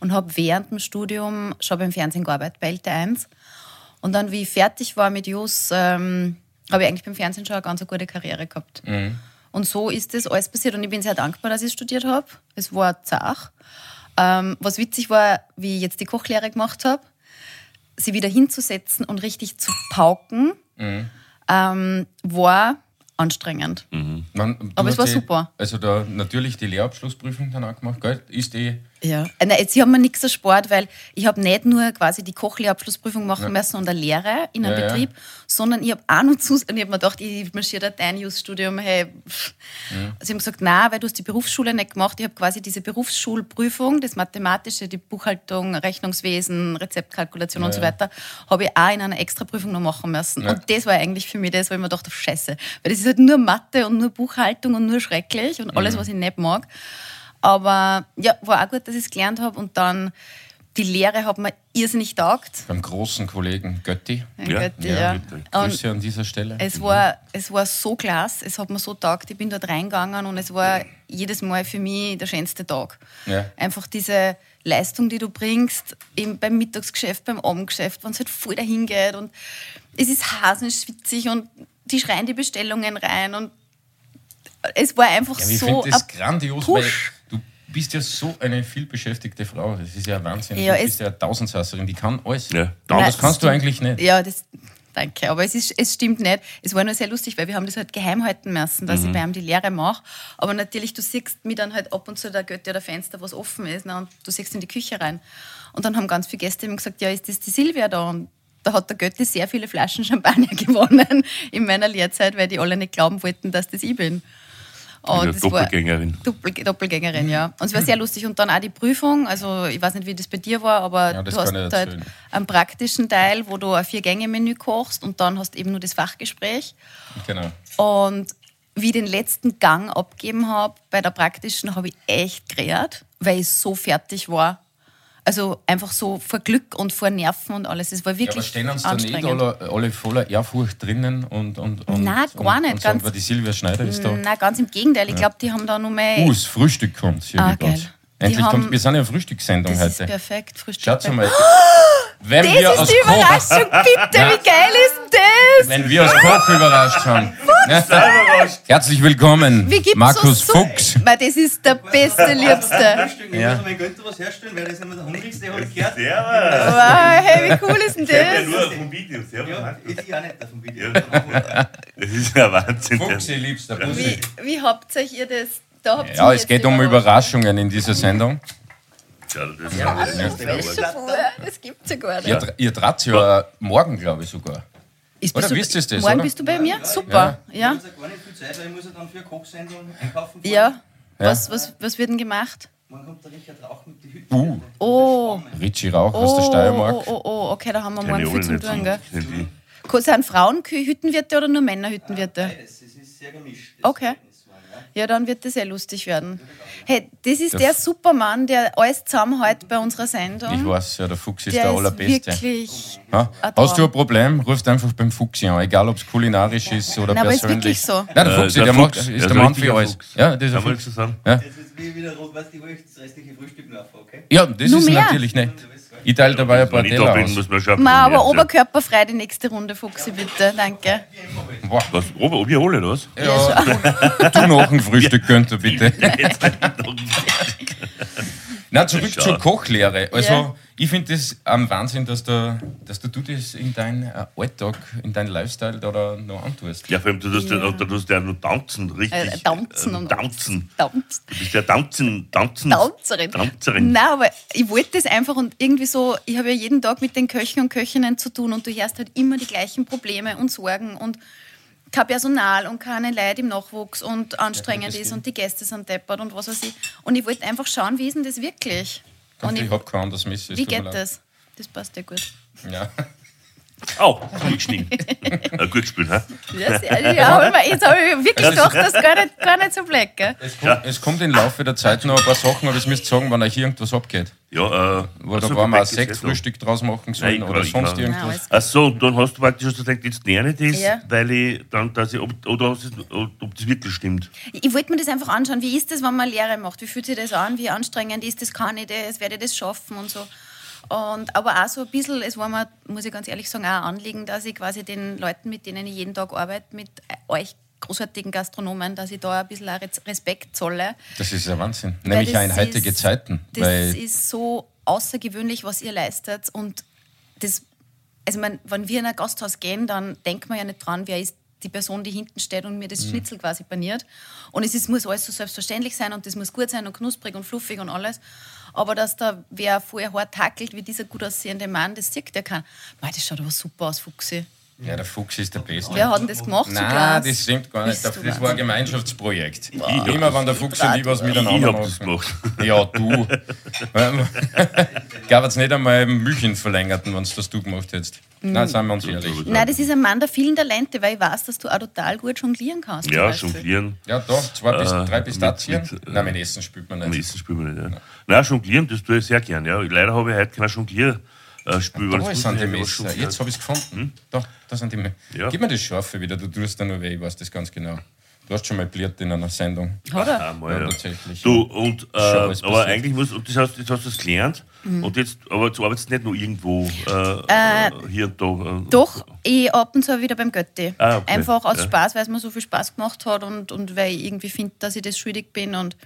und habe während dem Studium schon beim Fernsehen gearbeitet, bei LT1. Und dann, wie ich fertig war mit JUS, ähm, habe ich eigentlich beim Fernsehen schon eine ganz gute Karriere gehabt. Und so ist das alles passiert. Und ich bin sehr dankbar, dass ich studiert habe. Es war zach. Ähm, was witzig war, wie ich jetzt die Kochlehre gemacht habe, sie wieder hinzusetzen und richtig zu pauken, ähm, war anstrengend. Man, du Aber es war die, super. Also da natürlich die Lehrabschlussprüfung dann auch gemacht, gell? Ist die, Ja. Äh, Nein, jetzt haben wir nichts Sport, weil ich habe nicht nur quasi die Kochlehrabschlussprüfung machen müssen und eine Lehre in einem Ja, ja. Betrieb, sondern ich habe auch noch zu, und ich habe mir gedacht, ich marschiere da dein Just-Studium, hey. Mhm. Also ich habe gesagt, nein, weil du hast die Berufsschule nicht gemacht. Ich habe quasi diese Berufsschulprüfung, das Mathematische, die Buchhaltung, Rechnungswesen, Rezeptkalkulation und so weiter, habe ich auch in einer Extraprüfung noch machen müssen. Ja. Und das war eigentlich für mich das, wo ich mir dachte, scheiße. Weil das ist halt nur Mathe und nur Buchhaltung und nur schrecklich und alles, was ich nicht mag. Aber ja, war auch gut, dass ich es gelernt habe. Und dann die Lehre hat mir irrsinnig taugt. beim großen Kollegen Götti. Ja, Götti, ja, ja. Grüße an dieser Stelle. es war, es war so klasse, es hat mir so taugt. Ich bin dort reingegangen und es war jedes Mal für mich der schönste Tag. Ja. Einfach diese Leistung, die du bringst, eben beim Mittagsgeschäft, beim Abendgeschäft, wenn es halt voll dahin geht und es ist hasenschwitzig und die schreien die Bestellungen rein und es war einfach Ja, ich so finde das ein grandios, weil Push. du bist ja so eine vielbeschäftigte Frau. Das ist ja Wahnsinn. Ja, du bist ja eine Tausendsasserin, die kann alles. Ja, das Nein, kannst du eigentlich nicht. Ja, das, danke. Aber es, ist, es stimmt nicht. Es war nur sehr lustig, weil wir haben das halt geheim halten müssen, dass ich bei ihm die Lehre mache. Aber natürlich, du siehst mir dann halt ab und zu der Götte oder Fenster, was offen ist, ne, und du siehst in die Küche rein. Und dann haben ganz viele Gäste eben gesagt, ja, ist das die Silvia da? Und da hat der Götti sehr viele Flaschen Champagner gewonnen in meiner Lehrzeit, weil die alle nicht glauben wollten, dass das ich bin. Und war- Doppelgängerin. Doppel, Doppelgängerin, ja. Und es war sehr lustig. Und dann auch die Prüfung. Also, ich weiß nicht, wie das bei dir war, aber Ja, du hast halt erzählen. einen praktischen Teil, wo du ein Vier-Gänge-Menü kochst und dann hast du eben nur das Fachgespräch. Genau. Und wie ich den letzten Gang abgeben habe, bei der praktischen, habe ich echt gerät, weil ich so fertig war. Also einfach so vor Glück und vor Nerven und alles. Es war Ja, wirklich aber stehen uns da nicht alle, alle voller Ehrfurcht drinnen und, und, und, Nein, gar und, nicht, Und sagen, ganz- weil die Silvia Schneider ist da. Nein, ganz im Gegenteil. Ich glaube, die haben da nur mehr. Uh, das Frühstück kommt hier Ah, uns. geil. Endlich haben- kommt, wir sind ja eine Frühstückssendung das ist heute. perfekt. Frühstück Schaut mal. Wenn Das wir ist aus die Koch, Überraschung, bitte. Ja. Wie geil ist das? wenn wir aus Koch überrascht haben. Herzlich willkommen, Wie gibt's Markus so Fuchs. Mei, das ist der beste, liebste. Frühstück, ich Ja. muss mein Günther was herstellen, weil das ist immer der hungrigste, habe ich gehört. Servus. Wow, hey, wie cool ist denn Ja, das? nur vom Video. Servus. Ja, ich auch nicht davon Video. Ja. Das ist ja Wahnsinn. Fuchsi, liebster Bussi. Wie, wie habt euch ihr das? Da habt ihr Ja, es geht um. Überraschungen in dieser Sendung. Ja, das ist Ja, das das ja Fuhr? Das gibt's ja gar nicht. Ihr, ihr trat ja morgen, glaube ich, sogar. Ist, Oder bist du- wisst ihr das, Morgen oder? bist du bei mir? Super. Ich Ja. habe jetzt gar nicht viel Zeit, weil ich muss ja dann für eine Kochsendung einkaufen fahren. Ja. Was, was, was wird denn gemacht? Morgen kommt der Richard Rauch mit die Hütte. Uh. Oh. Richie Rauch aus Oh, der Steiermark. oh, oh, oh, okay, da haben wir morgen viel nicht tun, gell? Sind Frauen Hüttenwirte oder nur Männerhüttenwirte? Beides, es ist sehr gemischt. das Okay. Ja. Dann wird das sehr lustig werden. Hey, das ist der Supermann, der alles zusammenhält bei unserer Sendung. Ich weiß, ja, der Fuchs ist der der ist Allerbeste. wirklich. Ja? ein Hast du ein Problem, rufst einfach beim Fuchsi an, egal ob es kulinarisch ist oder Nein, aber ist persönlich. wirklich so. Nein, der Äh, Fuchsi, der der, Fuchs, macht, ist der Mann für alles. Fuchs. Ja, das ist ein Fuchs. das? Ja, Jetzt ist wie wieder rot-weiß die Wurst, das restliche Frühstück noch, okay? ja das Nur ist mehr? natürlich nett. Ich teile dabei ein paar Teller aus. muss man schon. Ma, aber oberkörperfrei die nächste Runde, Fuchsi, bitte. Danke. Boah. Was? Ober, ob hole, oder was? Ja, du noch ein Frühstück könnt bitte. Halt. Na, zurück zur Kochlehre. Also, Ja. Ich finde das am Wahnsinn, dass du, dass du das in deinen äh, Alltag, in deinen Lifestyle da, da noch antust. Ja, vor allem, du tust ja, du tust ja nur tanzen, richtig. Äh, tanzen äh, und tanzen. Tanz. Du bist ja tanzen, tanzen. Tanzerin. Tanzerin. Nein, aber ich wollte das einfach und irgendwie so, ich habe ja jeden Tag mit den Köchen und Köchinnen zu tun und du hörst halt immer die gleichen Probleme und Sorgen und kein Personal und keine Leute im Nachwuchs und anstrengend das ist und die Gäste sind deppert und was weiß ich. Und ich wollte einfach schauen, wie ist denn das wirklich? Und ich ich, habe kein anderes Messer. es wie geht das? Das passt ja gut. Ja. Au, gut geschnitten. äh, gut gespielt, hä? Ja, ja, aber jetzt habe ich wirklich gedacht, das ist gar nicht, gar nicht so black. Gell? Es, kommt, es kommt im Laufe der Zeit noch ein paar Sachen, aber es müsst sagen, wenn euch irgendwas abgeht. Ja, äh, Wo da also, war mal ein da. Sektfrühstück draus machen sollen Nein, oder sonst kann- irgendwas. Nein, Ach so, und dann hast du praktisch gedacht, jetzt lerne ich das, Ja. weil ich dann, dass ich, ob, oder ob das wirklich stimmt. Ich wollte mir das einfach anschauen. Wie ist das, wenn man Lehre macht? Wie fühlt sich das an? Wie anstrengend ist das? Kann ich das? Werde ich das schaffen? Und so. Und, aber auch so ein bisschen, es war mir, muss ich ganz ehrlich sagen, auch ein Anliegen, dass ich quasi den Leuten, mit denen ich jeden Tag arbeite, mit euch großartigen Gastronomen, dass ich da ein bisschen Respekt zolle. Das ist ja Wahnsinn. Nämlich auch in heutige ist- Zeiten. Das ist so außergewöhnlich, was ihr leistet. Und das, also man, wenn wir in ein Gasthaus gehen, dann denkt man ja nicht dran, wer ist die Person, die hinten steht und mir Mhm. das Schnitzel quasi paniert. Und es ist, muss alles so selbstverständlich sein und das muss gut sein und knusprig und fluffig und alles. Aber dass da wer vorher hart tackelt, wie dieser gut aussehende Mann, das sieht der. Mei, das schaut aber super aus, Fuchsi. Ja, der Fuchs ist der Beste. Wer hat denn das gemacht? so Nein, das stimmt gar nicht. Bist Das du war ein. Gemeinschaftsprojekt. hab Immer wenn der Fuchs und ich was Ich miteinander das machen. gemacht. Ja, du. Ich glaube jetzt nicht einmal im Müchen verlängerten, wenn es das du gemacht hättest. Mhm. Nein, seien wir uns ehrlich. Nein, das ist ein Mann der vielen Talente, weil ich weiß, dass du auch total gut jonglieren kannst. Ja, jonglieren. Ja, da, zwei bis Äh, drei mit- Pistazien. mit, äh, Nein, mein Essen spielt man nicht. Essen spielen wir nicht, ja. Nein, jonglieren, das tue ich sehr gern. Ja. Leider habe ich heute kein Jonglier. Äh, Spiel, weil Da das sind die Messer. Jetzt habe ich es gefunden. Da, da sind die Messer. Ja. Gib mir das Scharfe wieder, du tust da nur weh, ich weiß das ganz genau. Du hast schon mal pliert in einer Sendung. Hat er? Ah, mal, Ja, ja. tatsächlich. Du, und, äh, aber eigentlich muss, und das heißt, jetzt hast du es gelernt, Mhm. und jetzt, aber du arbeitest nicht nur irgendwo äh, hier und da. Äh, Doch, ich ab und zu wieder beim Götti. Ah, okay. Einfach aus Ja. Spaß, weil es mir so viel Spaß gemacht hat und, und weil ich irgendwie finde, dass ich das schuldig bin. Und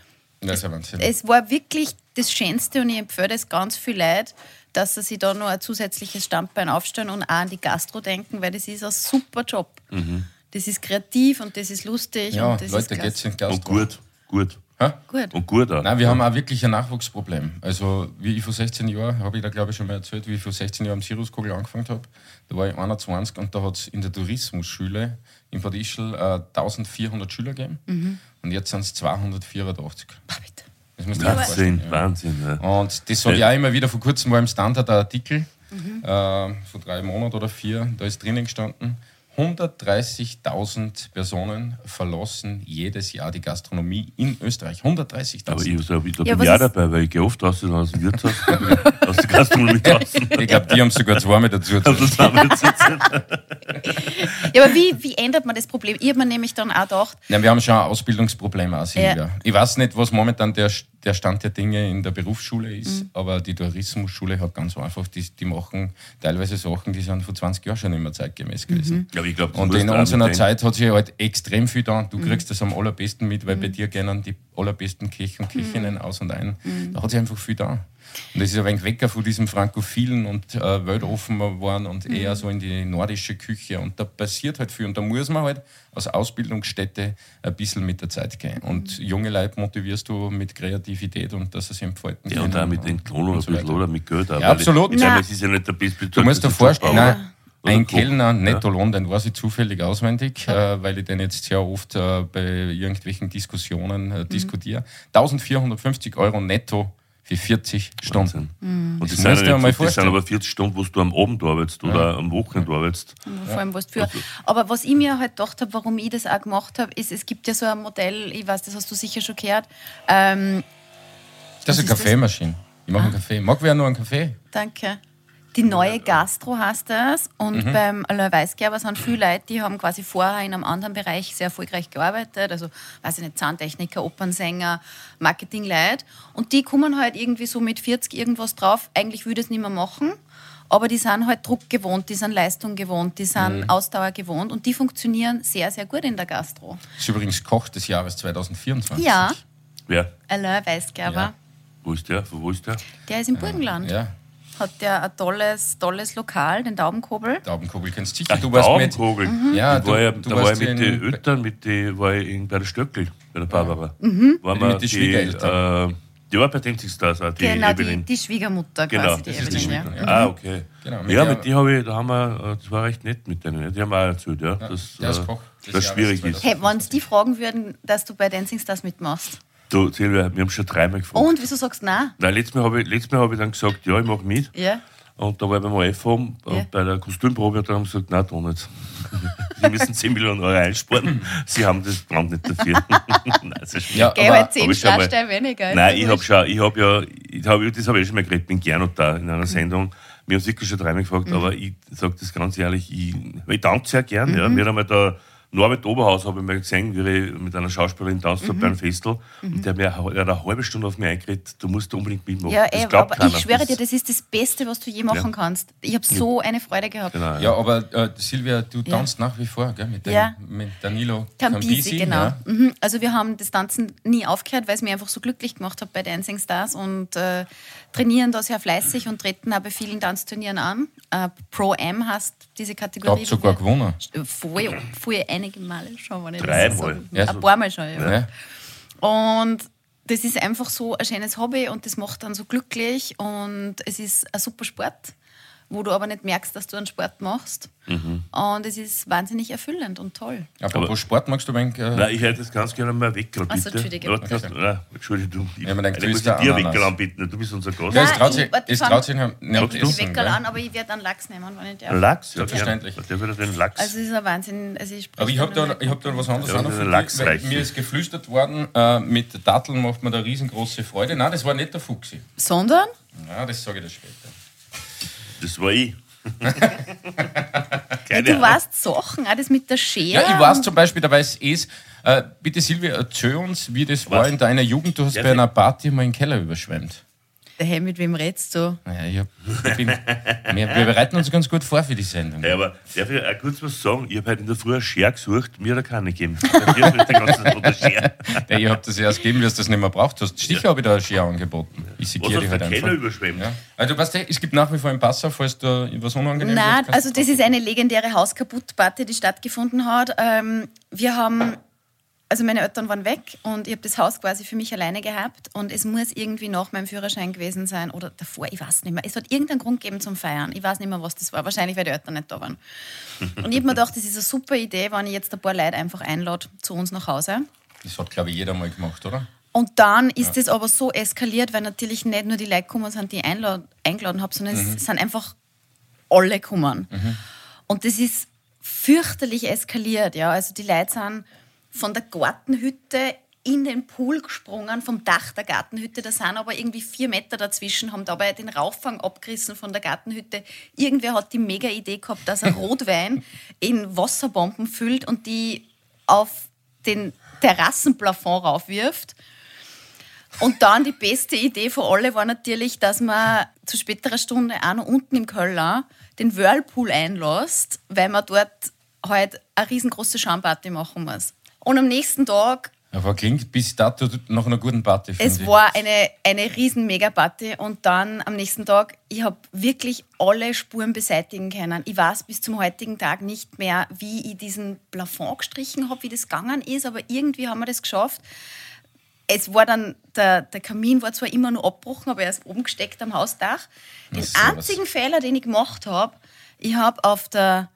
Das ist ja Wahnsinn. es war wirklich das Schönste und ich empfehle es ganz viel Leid, dass sie sich da noch ein zusätzliches Standbein aufstellen und auch an die Gastro denken, weil das ist ein super Job. Das ist kreativ und das ist lustig. ja, und das Leute, ist geht's in Und Gastro. gut, gut. Hä? gut. Und gut auch. Nein, wir haben auch wirklich ein Nachwuchsproblem. Also, wie ich vor 16 Jahren, habe ich da glaube ich schon mal erzählt, wie ich vor 16 Jahren am Siruskogel angefangen habe. Da war ich 21 und da hat es in der Tourismusschule in Bad Ischl äh, 1400 Schüler gegeben. Und jetzt sind es 284. Bah, bitte. Wahnsinn, ja. Wahnsinn. Ja. Und das sage ich auch immer wieder. Vor kurzem war im Standard ein Artikel, äh, vor drei Monaten oder vier, da ist drinnen gestanden, 130.000 Personen verlassen jedes Jahr die Gastronomie in Österreich. 130.000. Aber ich, ich, da Ja, bin ist- dabei, weil ich gehe oft aus, aus dem Wirtshaus, aus der Gastronomie draußen. Ich glaube, die haben sogar zwei mit dazu. Also zusammen sitzen. Ja, aber wie, wie ändert man das Problem? Ich habe mir nämlich dann auch gedacht, Ja, wir haben schon ein Ausbildungsproblem auch, Silvia. Ja. Ich weiß nicht, was momentan der, der Stand der Dinge in der Berufsschule ist, Mhm. aber die Tourismusschule hat ganz einfach, die, die machen teilweise Sachen, die sind vor 20 Jahren schon mehr zeitgemäß gewesen. Ja, aber ich glaub, Und in unserer Zeit hat sich halt extrem viel da. Mhm. Du kriegst das am allerbesten mit, weil bei dir gehen die allerbesten Köche und Mhm. aus und ein. Da hat sich einfach viel da. Und das ist ein wenig weg von diesem Frankophilen und äh, weltoffen waren und Mhm. eher so in die nordische Küche. Und da passiert halt viel. Und da muss man halt als Ausbildungsstätte ein bisschen mit der Zeit gehen. Und Mhm. junge Leute motivierst du mit Kreativität und dass sie sich entfalten Ja, und auch mit den Klonen ein und so bisschen, oder? Mit Geld auch. Ja, absolut. Ich, ich meine, es ist ja nicht der beste Du musst dir vorstellen, ein. Kellner Nettolohn, den weiß ich zufällig auswendig, äh, weil ich den jetzt sehr oft äh, bei irgendwelchen Diskussionen äh, diskutiere. 1450 Euro netto für 40 Stunden. Und das, Das sind, ja nicht, das sind aber 40 Stunden, wo du am Abend arbeitest oder am Wochenende arbeitest. vor allem was du für. Aber was ich mir halt gedacht habe, warum ich das auch gemacht habe, ist, es gibt ja so ein Modell, ich weiß, das hast du sicher schon gehört. Ähm, Das ist eine? Kaffeemaschine. Ich mache einen Kaffee. Mag wer nur einen Kaffee? danke. Die neue Gastro heißt das. Und beim Alain Weisgerber sind viele Leute, die haben quasi vorher in einem anderen Bereich sehr erfolgreich gearbeitet. Also, weiß ich nicht, Zahntechniker, Opernsänger, Marketingleute. Und die kommen halt irgendwie so mit 40 irgendwas drauf. Eigentlich würde ich es nicht mehr machen. Aber die sind halt Druck gewohnt, die sind Leistung gewohnt, die sind Ausdauer gewohnt und die funktionieren sehr, sehr gut in der Gastro. Das ist übrigens Koch des Jahres 2024. Ja, Wer? Alain Weisgerber, Ja. Wo ist der? Wo ist der? der ist im Burgenland. Ja, Hat der ein tolles, tolles Lokal, den Taubenkobel. Daumenkugel kennst du sicher. Ach, du warst mit. Daumenkogel. Mhm. Ja, da du- war, ja, du da war warst ich mit den Eltern, mit die, war ich in, bei der Stöckl, bei der Barbara. Mhm. Waren Mit wir den die, Schwiegereltern. äh, die war bei Dancing Stars, auch die genau, die, Evelyn. die Schwiegermutter Genau, quasi, die das ist die Evelyn. ja. Schwiegermutter, Ah, okay. Genau, mit ja, der- mit die habe ich, da haben wir, äh, das war recht nett mit denen. ja. Die haben auch erzählt, ja, dass der ist äh, das schwierig 2000. ist. Hey, wenn sie die fragen würden, dass du bei Dancing Stars mitmachst. Du, Silvia, wir haben schon dreimal gefragt. Und wieso sagst du nein? Nein, letztes Mal habe ich, letztes Mal hab ich dann gesagt, ja, ich mache mit. Ja. Und da war ich beim OF Ja. und bei der Kostümprobe und dann haben sie gesagt, nein, da nicht. Sie müssen 10 Millionen Euro einsparen. Sie haben das Brand nicht dafür. nein, das ist Ja, Geh aber- halt 10 hab ich schon mal- Schlagsteine weniger. Nein, ja ich habe schon, ich habe ja, ich hab, das habe ich schon mal geredet, bin Gernot da in einer Sendung. Mir haben wirklich schon dreimal gefragt, aber ich sage das ganz ehrlich, ich, ich tanze sehr gern. Ja. Wir haben da Norbert Oberhaus habe ich mal gesehen, wie ich mit einer Schauspielerin tanzt mhm. bei einem Festel. Und der hat, mir, der hat eine halbe Stunde auf mich eingeredet, du musst unbedingt mitmachen. Ja, das ey, aber keiner. ich schwöre dir, das ist das Beste, was du je machen Ja. kannst. Ich habe so eine Freude gehabt. Genau, Ja, aber äh, Silvia, du Ja. tanzt nach wie vor, gell? Mit, dem, Ja. mit Danilo Campisi, genau. Ja. Mhm. Also wir haben das Tanzen nie aufgehört, weil es mir einfach so glücklich gemacht hat bei Dancing Stars und äh, trainieren da sehr fleißig und treten auch bei vielen Tanzturnieren an. Äh, Pro M heißt diese Kategorie. Habt sogar gewonnen. Voll, voll einige Male schon, wenn ich Dreimal. das so. Ja, so- Ein paar Mal schon, ja. Ja. Und das ist einfach so ein schönes Hobby und das macht dann so glücklich und es ist ein super Sport, wo du aber nicht merkst, dass du einen Sport machst. Mhm. Und es ist wahnsinnig erfüllend und toll. Apropos Sport, magst du ein wenig, äh, Nein, ich hätte das ganz gerne mal so, bitte. Entschuldige. Ja, kannst, nein, Entschuldigung. Ich, Ja, man denkt, du muss ich dir Weckerl anbieten, du bist unser Gast. Ja, es Nein, traut ich- sich, es traut sich nicht? Ich Weckerl an, aber ich werde einen Lachs nehmen, wenn ich darf. Lachs, ja, Selbstverständlich. Der würde den Lachs. Also es ist ein Wahnsinn. Also ich Aber ich habe da, ich hab da was anderes Ja, auch noch den für dich, Lachs weil. Mir ist geflüstert worden, äh, mit Datteln macht man da riesengroße Freude. Nein, das war nicht der Fuchsi. Sondern? Ja, das sage ich dir später. Das war ich. Ja, Keine du Ahnung. weißt Sachen, auch das mit der Schere. Ja, ich weiß zum Beispiel, da weiß es. Äh, bitte Silvia, erzähl uns, wie das war Was? in deiner Jugend. Du hast Ja, bei einer Party mal den Keller überschwemmt. Hey, mit wem redst du? Naja, ich, hab, ich bin, wir, wir bereiten uns ganz gut vor für die Sendung. Ja, aber darf ich auch kurz was sagen? Ich habe heute in der Früh eine Schere gesucht, mir hat er keine gegeben. Der Schere. Ja, ich habe das erst gegeben, dass du das nicht mehr braucht hast. Sicher habe ich da eine Schere angeboten. Ich sekiere du halt einfach. Überschwemmt? Ja. Also, du weißt, ja, es gibt nach wie vor einen Passau, falls da was unangenehm Nein, also das ist eine legendäre Hauskaputtparty, die stattgefunden hat. Ähm, wir haben, also meine Eltern waren weg und ich habe das Haus quasi für mich alleine gehabt und es muss irgendwie nach meinem Führerschein gewesen sein oder davor, ich weiß nicht mehr. Es hat irgendeinen Grund gegeben zum Feiern. Ich weiß nicht mehr, was das war. Wahrscheinlich, weil die Eltern nicht da waren. Und ich habe mir gedacht, das ist eine super Idee, wenn ich jetzt ein paar Leute einfach einlade zu uns nach Hause. Das hat, glaube ich, jeder mal gemacht, oder? Und dann ist es aber so eskaliert, weil natürlich nicht nur die Leute gekommen sind, die ich eingeladen habe, sondern es sind einfach alle gekommen. Und das ist fürchterlich eskaliert. Ja. Also die Leute sind von der Gartenhütte in den Pool gesprungen, vom Dach der Gartenhütte. Da sind aber irgendwie vier Meter dazwischen, haben dabei den Rauffang abgerissen von der Gartenhütte. Irgendwer hat die mega Idee gehabt, dass er Rotwein in Wasserbomben füllt und die auf den Terrassenplafond raufwirft. Und dann die beste Idee von alle war natürlich, dass man zu späterer Stunde auch noch unten im Keller den Whirlpool einlässt, weil man dort halt eine riesengroße Schamparty machen muss. Und am nächsten Tag, Aber klingt bis dato nach einer guten Party, es ich. war eine, eine riesen Megaparty und dann am nächsten Tag, ich habe wirklich alle Spuren beseitigen können. Ich weiß bis zum heutigen Tag nicht mehr, wie ich diesen Plafond gestrichen habe, wie das gegangen ist, aber irgendwie haben wir das geschafft. Es war dann, der, der Kamin war zwar immer nur abgebrochen, aber er ist oben gesteckt am Hausdach. Den einzigen Fehler, den ich gemacht habe, ich habe auf der,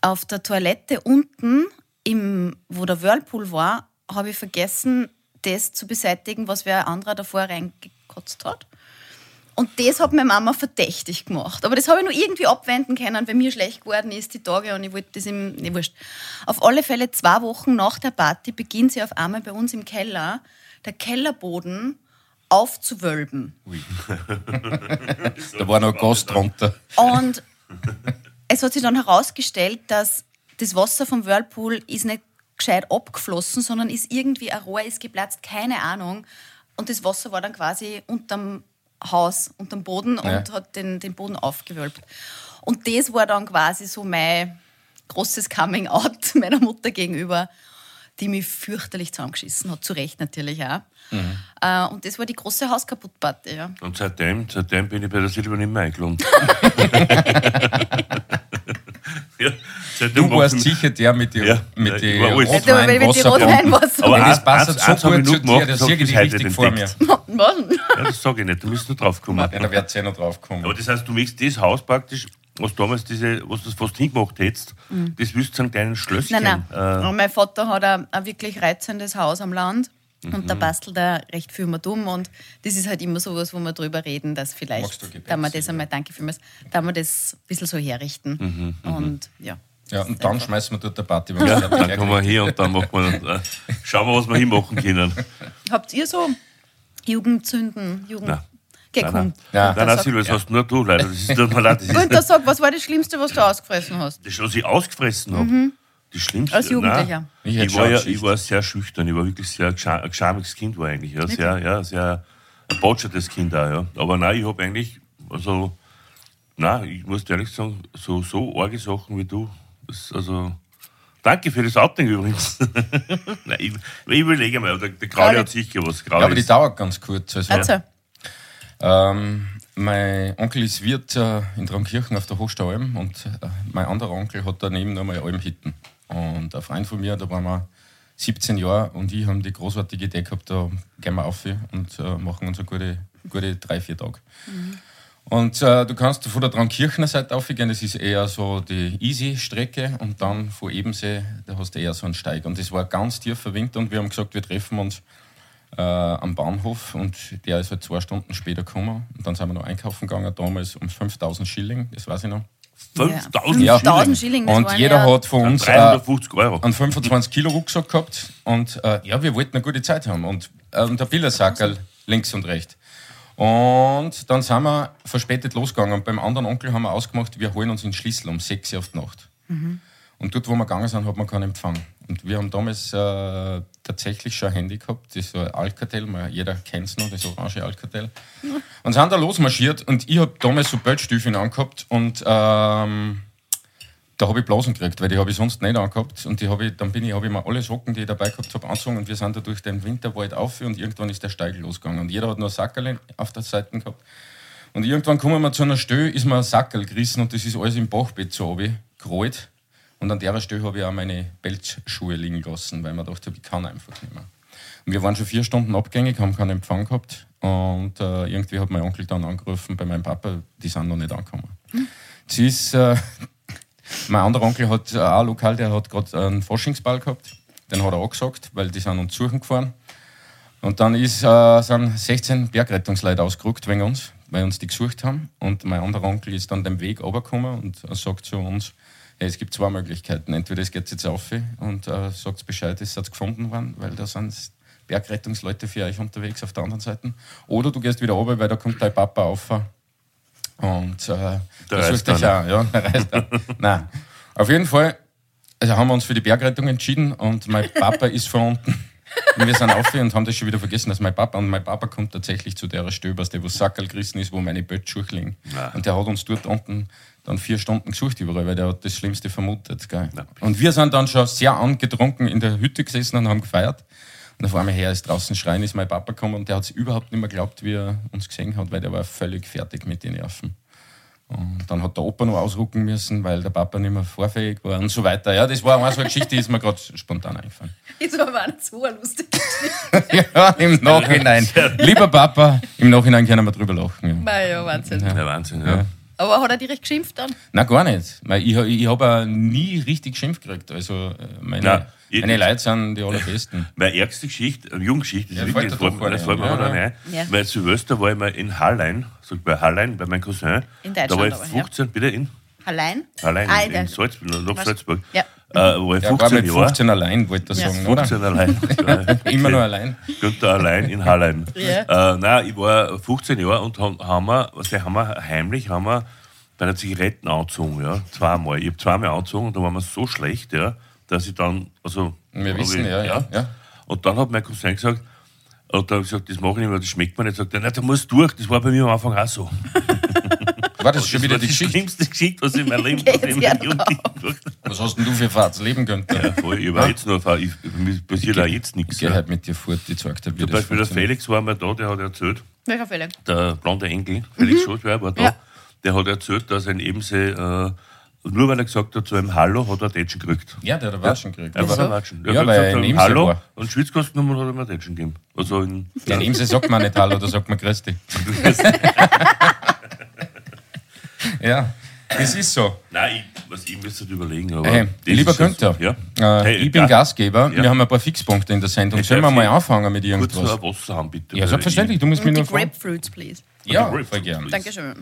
auf der Toilette unten, im, wo der Whirlpool war, habe ich vergessen, das zu beseitigen, was wer anderer davor reingekotzt hat. Und das hat meine Mama verdächtig gemacht. Aber das habe ich nur irgendwie abwenden können, weil mir schlecht geworden ist die Tage und ich wollte das im. Nee, wurscht. Auf alle Fälle zwei Wochen nach der Party beginnt sie auf einmal bei uns im Keller, der Kellerboden aufzuwölben. Da war noch Gas drunter. Und es hat sich dann herausgestellt, dass das Wasser vom Whirlpool ist nicht gescheit abgeflossen, sondern ist irgendwie ein Rohr ist geplatzt, keine Ahnung. Und das Wasser war dann quasi unterm Haus, unterm Boden und Ja. hat den, den Boden aufgewölbt. Und das war dann quasi so mein großes Coming-out meiner Mutter gegenüber, die mich fürchterlich zusammengeschissen hat, zu Recht natürlich auch. Äh, und das war die große Hauskaputtparty. Ja. Und seitdem, seitdem bin ich bei der Silber nicht mehr eingeladen. ja, Du warst sicher der mit den Ja, mit ja, Rotwein-Wasserbomben. Rotweinwasser. Aber Ja, das passt so gut nur zu dir, gemacht, das das sehe ich richtig vor mir. Ja, das sage ich nicht, du drauf kommen. Ja, da wird es ja noch drauf kommen. Aber das heißt, du möchtest das Haus praktisch, was damals diese, was du fast hingemacht hättest, das willst du sagen, deinen Schlösschen. Nein, nein. Äh, Und mein Vater hat ein, ein wirklich reizendes Haus am Land. Und Mhm. da bastelt er recht viel mehr dumm. Und das ist halt immer so was, wo wir drüber reden, dass vielleicht, da wir das einmal, danke vielmals, da wir das ein bisschen so herrichten. Mhm, Und ja. ja, und dann einfach- schmeißen wir dort eine Party. wenn ja, wir dann kommen wir hier und dann machen wir, äh, schauen wir, was wir hinmachen können. Habt ihr so Jugendzünden, Jugend, Nein. Nein, nein. Ja. Nein, nein, Silvia, das hast nur du leider. Das ist, tut mir leid, das ist Und da sag, was war das Schlimmste, was du ausgefressen hast? das, was ich ausgefressen habe. Das Schlimmste. Als Jugendlicher. Nein, Ich war ja, ich war sehr schüchtern. Ich war wirklich sehr ein geschamiges Kind war eigentlich. Ja, sehr, ja, sehr ein botschertes Kind auch, ja. Aber nein, ich habe eigentlich, also, nein, ich muss dir ehrlich sagen, so, so arge Sachen wie du, das, also, danke für das Outing übrigens. nein, ich, ich überlege mal, der, der Grauli Grauli. hat sicher was. Ja, Grauli aber die dauert ganz kurz. Also, Erzähl. ähm, mein Onkel ist Wirt äh, in Trankirchen auf der Hochstaualm und äh, mein anderer Onkel hat daneben nochmal Almhitten. Und ein Freund von mir, da waren wir 17 Jahre und ich haben die großartige Idee gehabt, da gehen wir auf und äh, machen uns eine gute, gute drei, vier Tage. Und äh, du kannst von der Trankirchener Seite aufgehen, das ist eher so die Easy-Strecke und dann von Ebensee, da hast du eher so einen Steig. Und das war ganz tiefer Winter und wir haben gesagt, wir treffen uns äh, am Bahnhof und der ist halt zwei Stunden später gekommen. Und dann sind wir noch einkaufen gegangen, damals um 5000 Schilling, das weiß ich noch. 5000 Ja. 1000 Schilling, und waren jeder ja hat von uns äh, 350 Euro. einen 25 Kilo Rucksack gehabt und äh, ja, wir wollten eine gute Zeit haben und, äh, und der Billersackerl links und rechts. Und dann sind wir verspätet losgegangen und beim anderen Onkel haben wir ausgemacht, wir holen uns den Schlüssel um 6 Uhr auf die Nacht. Und dort, wo wir gegangen sind, hat man keinen Empfang. Und wir haben damals äh, tatsächlich schon ein Handy gehabt, das ein Alcatel, jeder kennt es noch, das orange Alcatel. Und sind da losmarschiert und ich habe damals so Bettstiefeln angehabt und ähm, da habe ich Blasen gekriegt, weil die habe ich sonst nicht angehabt. Und die habe ich, dann bin ich, habe ich mir alle Socken, die ich dabei gehabt habe, angezogen und wir sind da durch den Winterwald auf und irgendwann ist der Steig losgegangen. Und jeder hat nur Sackerl auf der Seite gehabt. Und irgendwann kommen wir zu einer Stelle, ist mir ein Sackerl gerissen und das ist alles im Bachbett so runter, gerollt. Und an der Stelle habe ich auch meine Pelzschuhe liegen lassen, weil mir dachte, ich kann einfach nicht mehr. Und wir waren schon vier Stunden abgängig, haben keinen Empfang gehabt. Und äh, irgendwie hat mein Onkel dann angerufen bei meinem Papa, die sind noch nicht angekommen. Das ist, äh, mein anderer Onkel hat äh, auch lokal, der hat gerade einen Faschingsball gehabt. Den hat er auch gesagt, weil die sind uns suchen gefahren. Und dann ist, äh, sind 16 Bergrettungsleute ausgerückt wegen uns, weil uns die gesucht haben. Und mein anderer Onkel ist dann den Weg runtergekommen und sagt zu uns, es gibt zwei Möglichkeiten. Entweder es geht jetzt auf und äh, sagt Bescheid, es hat gefunden worden, weil da sind Bergrettungsleute für euch unterwegs auf der anderen Seite. Oder du gehst wieder runter, weil da kommt dein Papa auf. Und äh, Der reist sucht dich auch. Ja, der. Nein. Auf jeden Fall also haben wir uns für die Bergrettung entschieden und mein Papa ist von unten. Und wir sind auf und haben das schon wieder vergessen, dass mein Papa, und mein Papa kommt tatsächlich zu der Stöbers, der wo Sackerl gerissen ist, wo meine Böttschuhe liegen. Nein. Und der hat uns dort unten dann vier Stunden gesucht überall, weil der hat das Schlimmste vermutet. Gell? Und wir sind dann schon sehr angetrunken in der Hütte gesessen und haben gefeiert. Und auf einmal her ist draußen schreien, ist mein Papa gekommen und der hat es überhaupt nicht mehr geglaubt, wie er uns gesehen hat, weil der war völlig fertig mit den Nerven. Und dann hat der Opa noch ausrucken müssen, weil der Papa nicht mehr vorfähig war und so weiter. Ja, das war eine so eine Geschichte, die ist mir gerade spontan eingefallen. Ist aber auch nicht so lustig. ja, im Nachhinein. Lieber Papa, im Nachhinein können wir drüber lachen. Ja. Naja, Wahnsinn. Ja, Wahnsinn, ja. Ja. Aber hat er direkt geschimpft dann? Nein, gar nicht. Weil ich ich habe auch nie richtig geschimpft gekriegt. Also äh, meine, Nein, ich- meine Leute sind die allerbesten. Meine ärgste Geschichte, eine Jugendgeschichte, Ja, das, ist fällt wirklich, das fällt, das mir ja. Ja. ein. Ja. Weil Silvester war ich mal in Hallein, so bei Hallein, bei meinem Cousin. In Da war Deutschland ich aber, ja. 15, bitte in Allein? Hallein, Ah, in, in Salzburg, nach Was? Salzburg. Ja. Äh, war ich Ja, war 15 mit Jahre. 15 allein, wollte er Ja. sagen, 15 oder? allein. Ja, Immer nur allein. Günther allein in Hallein. Ja. Äh, nein, ich war 15 Jahre und haben, haben wir, was haben wir heimlich haben wir bei der Zigaretten angezogen, ja, zweimal. Ich habe zweimal angezogen und da waren wir so schlecht, ja, dass ich dann, also Wir wissen, ich, ja, ja, ja. Und dann hat mein Cousin gesagt, und da habe ich gesagt, das mache ich nicht mehr, das schmeckt mir nicht. Sagt er, nein, da musst du durch. Das war bei mir am Anfang auch so. War das schon das wieder war die die Geschichte? schlimmste Geschichte, was ich in meinem Leben in ja habe. Was hast denn du für Fahrt leben können? Ja, voll. Ich war jetzt nur, ich, mir passiert auch jetzt nichts. Ich gehe Ja. halt mit dir fort, die zeigt dir, wie Zum Beispiel der. Felix war mal da, der hat erzählt, Welcher Fälle? der blonde Enkel, Felix Schoßwehr war da, Ja. der hat erzählt, dass ein Ebensee, äh, nur weil er gesagt hat, zu einem Hallo hat er Tätschen gekriegt. Ja, der hat einen Watschen gekriegt. Er war ein Watschen. Ja, Er hat weil gesagt, er zu in einem Ebensee Hallo war. und Schwitzkastenummer hat er mir Tätschen gegeben. Also in, Ja, in Imse sagt man nicht Hallo, da sagt man dich. ja, das ist so. Nein, ich, was ich müsste überlegen. Aber Hey, das lieber ist so, Günther, ja. äh, Hey, ich bin ja. Gastgeber, Ja. wir haben ein paar Fixpunkte in der Sendung. Hey, Sollen wir darf mal ich anfangen mit Kurz noch irgendwas? ein Wasser haben, bitte. Ja, weil selbstverständlich, du musst mich Und die nur fragen. Grapefruits, please. Ja, voll gern. please. Dankeschön.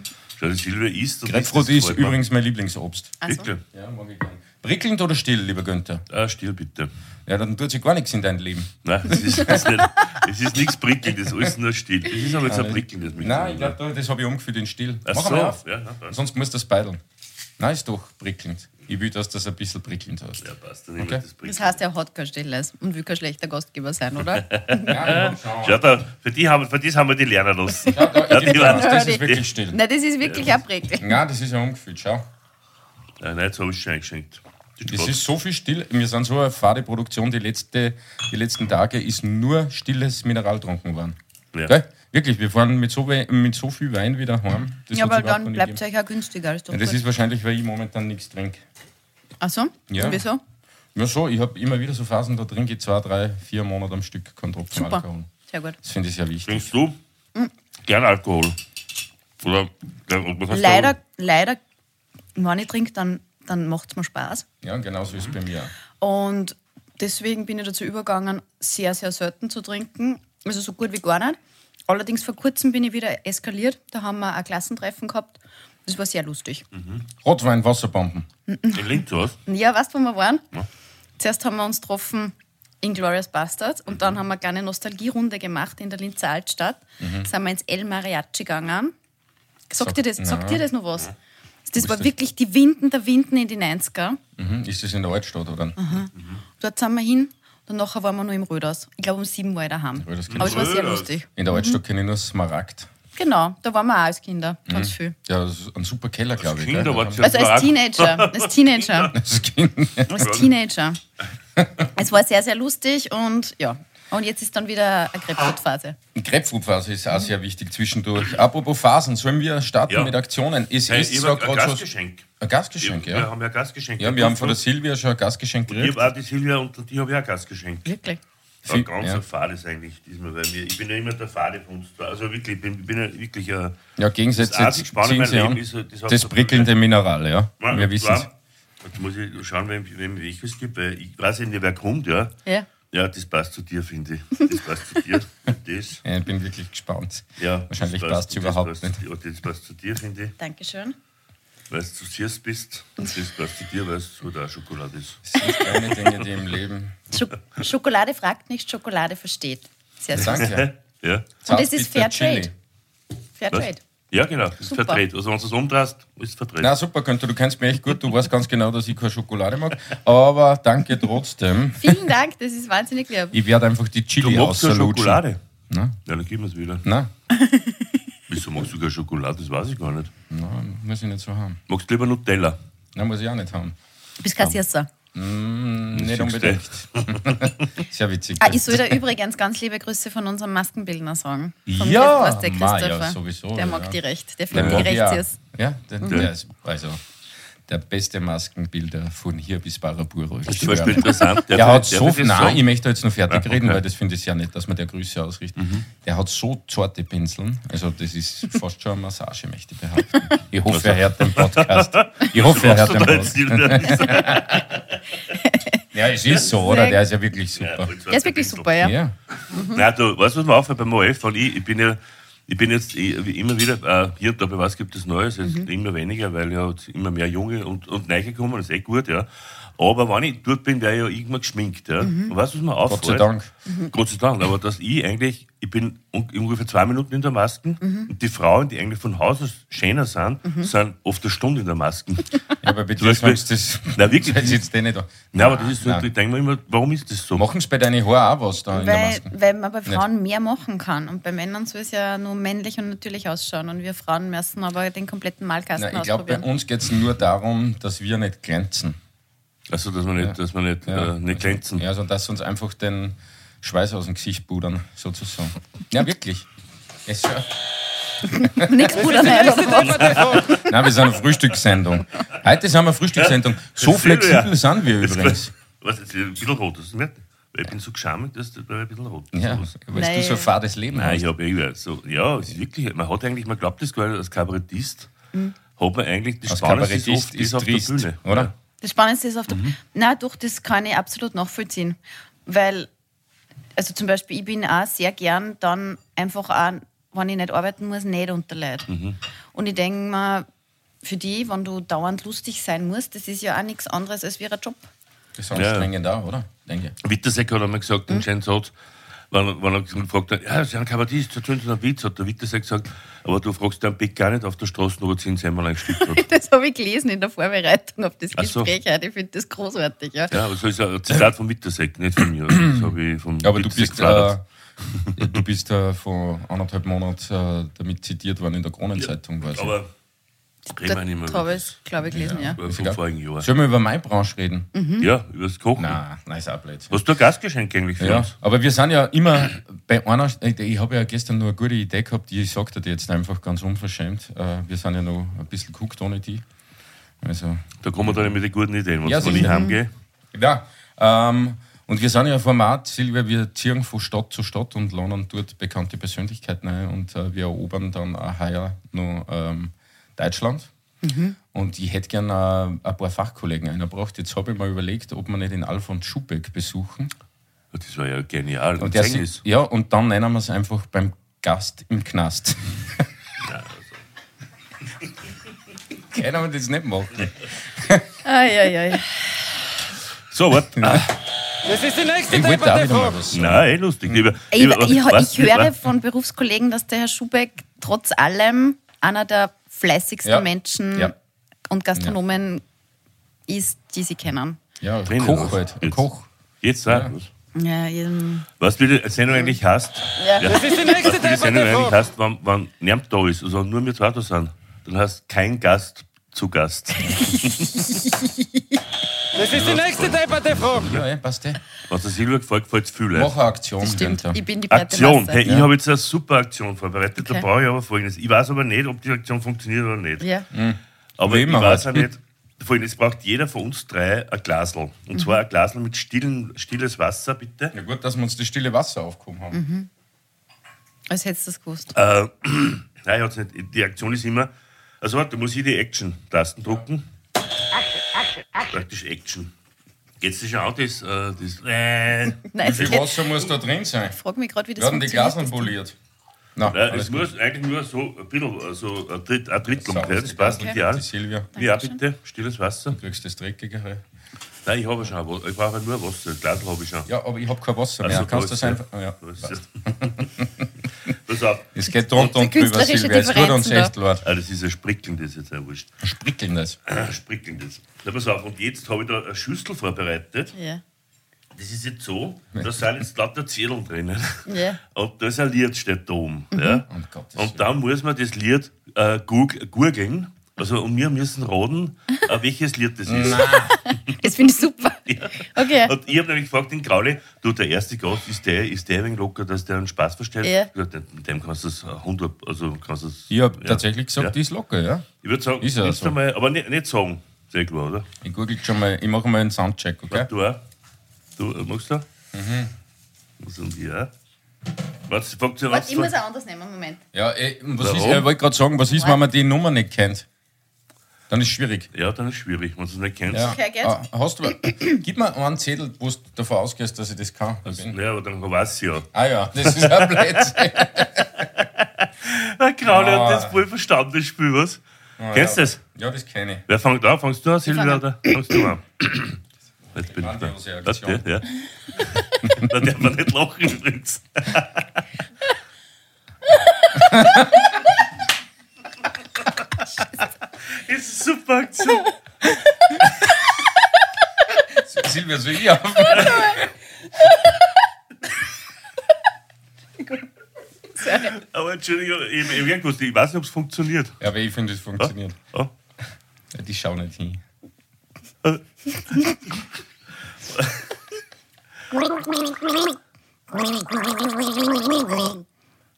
Die Silvia isst. und Grapefruit ist übrigens mein Lieblingsobst. Also, Bitte. Ja, mag ich gern. Prickelnd oder still, lieber Günther? Ah, still bitte. Ja, dann tut sich gar nichts in deinem Leben. Nein, das ist, das nicht, das ist nichts Prickelndes, alles nur still. Das ist aber jetzt ein Prickelndes mit. Nein, ich glaube, das habe ich umgeführt in still. Ach Mach so. mal auf. Ja, na. Sonst musst du das beideln. Nein, ist doch prickelnd. Ich will, dass du das ein bisschen prickelnd hast. Ja, passt. Dann Okay. das Das heißt, er hat kein Stilles und will kein schlechter Gastgeber sein, oder? Ja, schau. Schau da, für, die haben, für das haben wir die lernen lassen. Ja, da, Ja, die waren- das ist wirklich still. Nein, das ist wirklich ein Prägel. Nein, das ist ja umgeführt, schau. Nein, nein, jetzt habe ich es schon eingeschenkt. Das Das ist so viel still. Wir sind so eine fade Produktion, die, letzte, die letzten Tage ist nur stilles Mineral getrunken worden. Ja. Gell? Wirklich, wir fahren mit so, mit so viel Wein wieder heim. Das Ja, aber dann bleibt es euch auch günstiger. Ist doch ja, Das gut. ist wahrscheinlich, weil ich momentan nichts trinke. Ach so? Ja. Und wieso? Ja, so, ich habe immer wieder so Phasen, da trinke ich zwei, drei, vier Monate am Stück keinen Tropfen Super. Alkohol. Sehr gut. Das finde ich sehr wichtig. Trinkst du gern Alkohol? Oder oder was hast du- Leider, leider, wenn ich trinke, dann, dann macht es mir Spaß. Ja, genau so ist es bei mir. auch. Und deswegen bin ich dazu übergegangen, sehr, sehr selten zu trinken. Also so gut wie gar nicht. Allerdings vor kurzem bin ich wieder eskaliert. Da haben wir ein Klassentreffen gehabt. Das war sehr lustig. Rotwein, Wasserbomben. In Linz was? Ja, weißt du, wo wir waren? Zuerst haben wir uns getroffen in Glorious Bastards und dann haben wir eine kleine Nostalgierunde gemacht in der Linzer Altstadt. Sind wir ins El Mariachi gegangen. Sagt, dir, das, sagt dir das noch was? Das war das? wirklich die Winden der Winden in die 90er. Mhm. Ist das in der Altstadt oder? Dort sind wir hin und nachher waren wir noch im Röders. Ich glaube, um sieben war ich daheim. Röders Aber es war sehr Röders. lustig. In der Altstadt kenne ich nur Smaragd. Genau, da waren wir auch als Kinder. Ganz viel. Ja, das ist ein super Keller, glaube ich. Kinder gell? ihr- Also war als Teenager. Als Teenager. Das Kind. Als Teenager. Es war sehr, sehr lustig und ja. Und jetzt ist dann wieder eine Grapefruit-Phase. Grapefruitphase ist auch sehr wichtig zwischendurch. Apropos Phasen, sollen wir starten Ja. mit Aktionen? Es Hey, ist ich so ein Gastgeschenk. ein Gastgeschenk, Wir ja. haben ja ein Gastgeschenk. Ja, wir haben von der Silvia schon ein Gastgeschenk Ich gekriegt. habe auch die Silvia und die habe ich auch ein Gastgeschenk. Wirklich. Ja, ganz ja. ein Fades eigentlich diesmal, weil wir, ich bin ja immer der Fade von uns. zwei. Also wirklich, ich bin, ich bin ja wirklich ein. Ja, Gegensätze Das ziehen in sie meinem an. Leben ist, das hat Das so- prickelnde Mineral, ja. Ja, Wir wissen es. Jetzt muss ich schauen, wem, wem ich es gibt, weil ich weiß nicht, wer kommt, ja. Ja. Ja, das passt zu dir, finde ich. Das passt zu dir. Das. Ja, ich bin wirklich gespannt. Ja, Wahrscheinlich das passt es das überhaupt passt, nicht. Ja, das passt zu dir, finde ich, Dankeschön. weil du zu Sirs bist. Und das passt zu dir, weil es halt auch Schokolade ist. Es sind kleine Dinge, die im Leben. Schok Schokolade fragt nicht, Schokolade versteht. Sehr süß. Danke. Ja, Und das ist Zartbitter Fair Ja genau, das ist Super. verdreht. Also wenn du es umdrehst, ist es verdreht. Na super, Günther, du kennst mich echt gut. Du weißt ganz genau, dass ich keine Schokolade mag. Aber danke trotzdem. Vielen Dank, das ist wahnsinnig lieb. Ich werde einfach die du Chili magst keine. Schokolade? Na? Ja, dann gib mir es wieder. Na, Wieso magst du keine Schokolade? Das weiß ich gar nicht. na, muss ich nicht so haben. Magst du lieber Nutella? Na, muss ich auch nicht haben. Du bist. Nicht siehst du. unbedingt. Sehr witzig. Ah, ich soll da übrigens ganz liebe Grüße von unserem Maskenbildner sagen. Vom Ja, der ma, ja, Christopher. sowieso, Der ja. mag die recht. Der Der findet die recht ja. süß. Ja, der, der ist also der beste Maskenbilder von hier bis Baraburo. Das ist zum Beispiel interessant. Der, Darf hat ich- so, das nein, ich möchte jetzt noch fertig Ja, reden, okay. weil das finde ich sehr nett, dass man der Grüße ausrichtet. Mhm. Der hat so zarte Pinseln, also das ist fast schon eine Massage, möchte ich behaupten. Ich hoffe, er hört den Podcast. Ich hoffe, er hört den Podcast. Ja, es ist so, oder? Der ist ja wirklich super. Der ist wirklich super, ja. Ja, Nein, du, weißt du, was mir auffällt beim OF? Weil ich, ich bin ja, ich bin jetzt immer wieder, äh, hier und da bei was gibt es Neues, jetzt Mhm. immer weniger, weil ja immer mehr Junge und, und Neue kommen, das ist eh gut, ja. Aber wenn ich dort bin, wäre ich ja irgendwann geschminkt, ja. Und weißt du, was mir auffällt? Gott sei Dank. Gott sei Dank, aber dass ich eigentlich, ich bin un- ungefähr zwei Minuten in der Maske und die Frauen, die eigentlich von Haus aus schöner sind, sind oft eine Stunde in der Maske. Ja, aber bei dir Beispiel- sagst du das. Nein, wirklich. Das ist jetzt eh nicht da. Nein, aber das ist so, Nein. ich denke mir immer, warum ist das so? Machen sie bei deinen Haaren auch was da in der Weil, Maske? weil man bei Frauen mehr machen kann. Und bei Männern soll es ja nur männlich und natürlich ausschauen. Und wir Frauen müssen aber den kompletten Malkasten Nein, ich glaube, bei ausprobieren. uns geht es nur darum, dass wir nicht glänzen. Also, dass wir nicht, dass wir nicht, Ja. äh, nicht glänzen. Ja, also dass uns einfach den Schweiß aus dem Gesicht pudern, sozusagen. Ja, wirklich. Es, Nichts Bruder, nein, wir sind eine Frühstückssendung. Heute sind wir eine Frühstückssendung. So Das flexibel sind wir Das- übrigens. Was, jetzt ein bisschen rot, das ist nicht, weil ich bin so geschammt, dass das ein bisschen rot ist. Ja, weil Nein. du so ein fades Leben Nein, hast. ich habe irgendwie so, ja, es ist wirklich, man hat eigentlich, man glaubt das gar nicht, als Kabarettist hat man eigentlich die Als Spannendste ist Kabarettist oft ist ist auf trist, der Bühne. oder? Das Spannendste ist auf der. Mhm. Nein, doch, das kann ich absolut nachvollziehen. Weil, also zum Beispiel, ich bin auch sehr gern dann einfach auch, wenn ich nicht arbeiten muss, nicht unter Leid. Mhm. Und ich denke mir, für die, wenn du dauernd lustig sein musst, das ist ja auch nichts anderes als wie ein Job. Das ist anstrengend auch, oder? Denke. Wittersek hat einmal gesagt, Hm? einen schönen Satz, wenn, wenn er gefragt hat, ja, Sie haben Kabarettist, erzählen Sie einen Witz, hat der Wittersek gesagt, aber du fragst den Beck gar nicht auf der Straße, ob er 10 Semmel eingestickt hat. Das habe ich gelesen in der Vorbereitung auf das so. Gespräch heute. Ich finde das großartig. Ja. Ja, aber so ist ein Zitat von Wittersek, nicht von mir. Also Das habe ich vom Ja, aber du bist, äh, du bist äh, vor anderthalb Monaten äh, damit zitiert worden in der Kronenzeitung. weiß ich. aber reden wir nicht mehr Das über habe ich, glaube ich, gelesen, ja. Über vom vorigen Jahr. Sollen wir über meine Branche reden? Ja, über das Kochen. Nein, nein, ist auch blöd. Hast du ein Gastgeschenk eigentlich für Ja, uns? aber wir sind ja immer bei einer, ich habe ja gestern nur eine gute Idee gehabt, die ich sagte dir jetzt einfach ganz unverschämt. Äh, Wir sind ja noch ein bisschen geguckt ohne die. Also, Da kommen wir dann mit den guten Ideen. Wenn Ja, ja, ich heimgehe, ja, ähm, und wir sind ja ein Format, Silvia, wir ziehen von Stadt zu Stadt und lernen dort bekannte Persönlichkeiten ein und äh, wir erobern dann auch heuer noch ähm, Deutschland. Und ich hätte gerne äh, ein paar Fachkollegen eingebracht. Jetzt habe ich mir überlegt, ob wir nicht den Alfons Schubeck besuchen. das war ja genial. Und der si- ja, und dann nennen wir es einfach beim Gast im Knast. Können wir das nicht machen? Ai, ai, ai. So, warte. Ah, Das ist die nächste Ich wollte auch wieder mal was sagen. nein, lustig. Lieber, Ich, lieber, ich, was, ich höre lieber- von Berufskollegen, dass der Herr Schubeck trotz allem einer der fleißigsten Ja. Menschen Ja. und Gastronomen ist, die sie kennen. Ja, Drinnen Koch halt. Ein Jetzt. Koch. Jetzt sag was. Ja, Was wie die Sendung eigentlich heißt, Ja. Das ist die nächste was wie die Sendung eigentlich heißt, wenn, wenn niemand da ist, also nur wir zwei da sind, dann heißt kein Gast zu Gast. Das ist die nächste Debatte, Frau. Ja, ja, passt eh. Was der Silvia gefällt, gefällt es viel. Mach eine Aktion. stimmt. Günther. Ich bin die Aktion. Hey, ich habe jetzt eine super Aktion vorbereitet. Da Okay. brauche ich aber folgendes. Ich weiß aber nicht, ob die Aktion funktioniert oder nicht. Ja. Aber Wie ich immer weiß auch halt. nicht. Folgendes braucht jeder von uns drei ein Glasl. Und zwar ein Glasl mit stillen, stilles Wasser, bitte. Ja, gut, dass wir uns das stille Wasser aufgehoben haben. Als hättest du das gewusst. Äh, nein, ich hat's nicht. Die Aktion ist immer. Also warte, da muss ich die Action-Tasten drucken. Praktisch Action. Dir schon an, das, äh, das äh, Nein, Wie viel geht- Wasser muss da drin sein? ich frage mich gerade, wie das Wir haben die. Glaseln poliert. Nein, Nein, es gut. muss eigentlich nur so ein bisschen, also ein, Dritt, ein Drittel So, umgekehrt. das passt okay. ideal. Die Silvia, Wie auch bitte? Stilles Wasser? du kriegst das Dreckigere. Nein, ich habe schon. ein Wa- Ich brauche nur Wasser. Glas habe ich schon. Ja, aber ich habe kein Wasser mehr. Also, Kannst du da das ist einfach. Ja. Pass auf. Es geht drunter und drüber, Silvia. Es tut uns echt leid. Ah, das ist ein Sprickeln, das ist jetzt auch wurscht. Sprickeln das. Ein Sprickeln, das. Na, pass auf. Und jetzt habe ich da eine Schüssel vorbereitet. Ja. Das ist jetzt so, da sind jetzt lauter Zettel drinnen. Ja. Und da ist ein Lied, steht da oben. Ja? Um Gottes Und dann muss man das Lied äh, goog- gurgeln. Also, und wir müssen raten, äh, welches Lied das ist. Das finde ich super. Okay. Und ich habe nämlich gefragt, den Grauli, du, der erste Gast, ist der, ist der ein wenig locker, dass der einen Spaß versteht? Ja. Ich gesagt, Mit dem kannst du es 100, also kannst du es. Ich habe ja. tatsächlich gesagt, Ja. die ist locker, ja. Ich würde sagen, Ist ja so. mal, aber nicht, nicht sagen, sehr klar, oder? Ich google schon mal, ich mache mal einen Soundcheck, okay? Du auch? Du, äh, magst du? Mhm. Was und die auch? Was, fragt sie was? Warte, ich muss auch anders nehmen, Moment. Ja, ey, was ist, Warum? ich wollte gerade sagen, was ist, wenn man die Nummer nicht kennt? Dann ist es schwierig. Ja, dann ist es schwierig, wenn du es nicht kennst. Ja. Okay, geht. Ah, hast du, gib mir einen Zettel, wo du davon ausgehst, dass ich das kann. Ja, aber dann weiß sie ja. Ah ja, das ist ein Blödsinn. Der Grauli Ah. hat das voll verstanden, das Spiel, was? Kennst du das? Ja, das kenne ich. Wer fängt an? Fangst du an, Silvia, oder fangst du an? Jetzt bin ich da. Aktion. der? Ja. da darf man nicht lachen übrigens. ist super Aktion. Silvia, soll ich auf? Aber Entschuldigung, ich, ich, ich, weiß nicht, ob es funktioniert. Ja, aber ich finde, es funktioniert. Oh. Ja, die schauen nicht hin.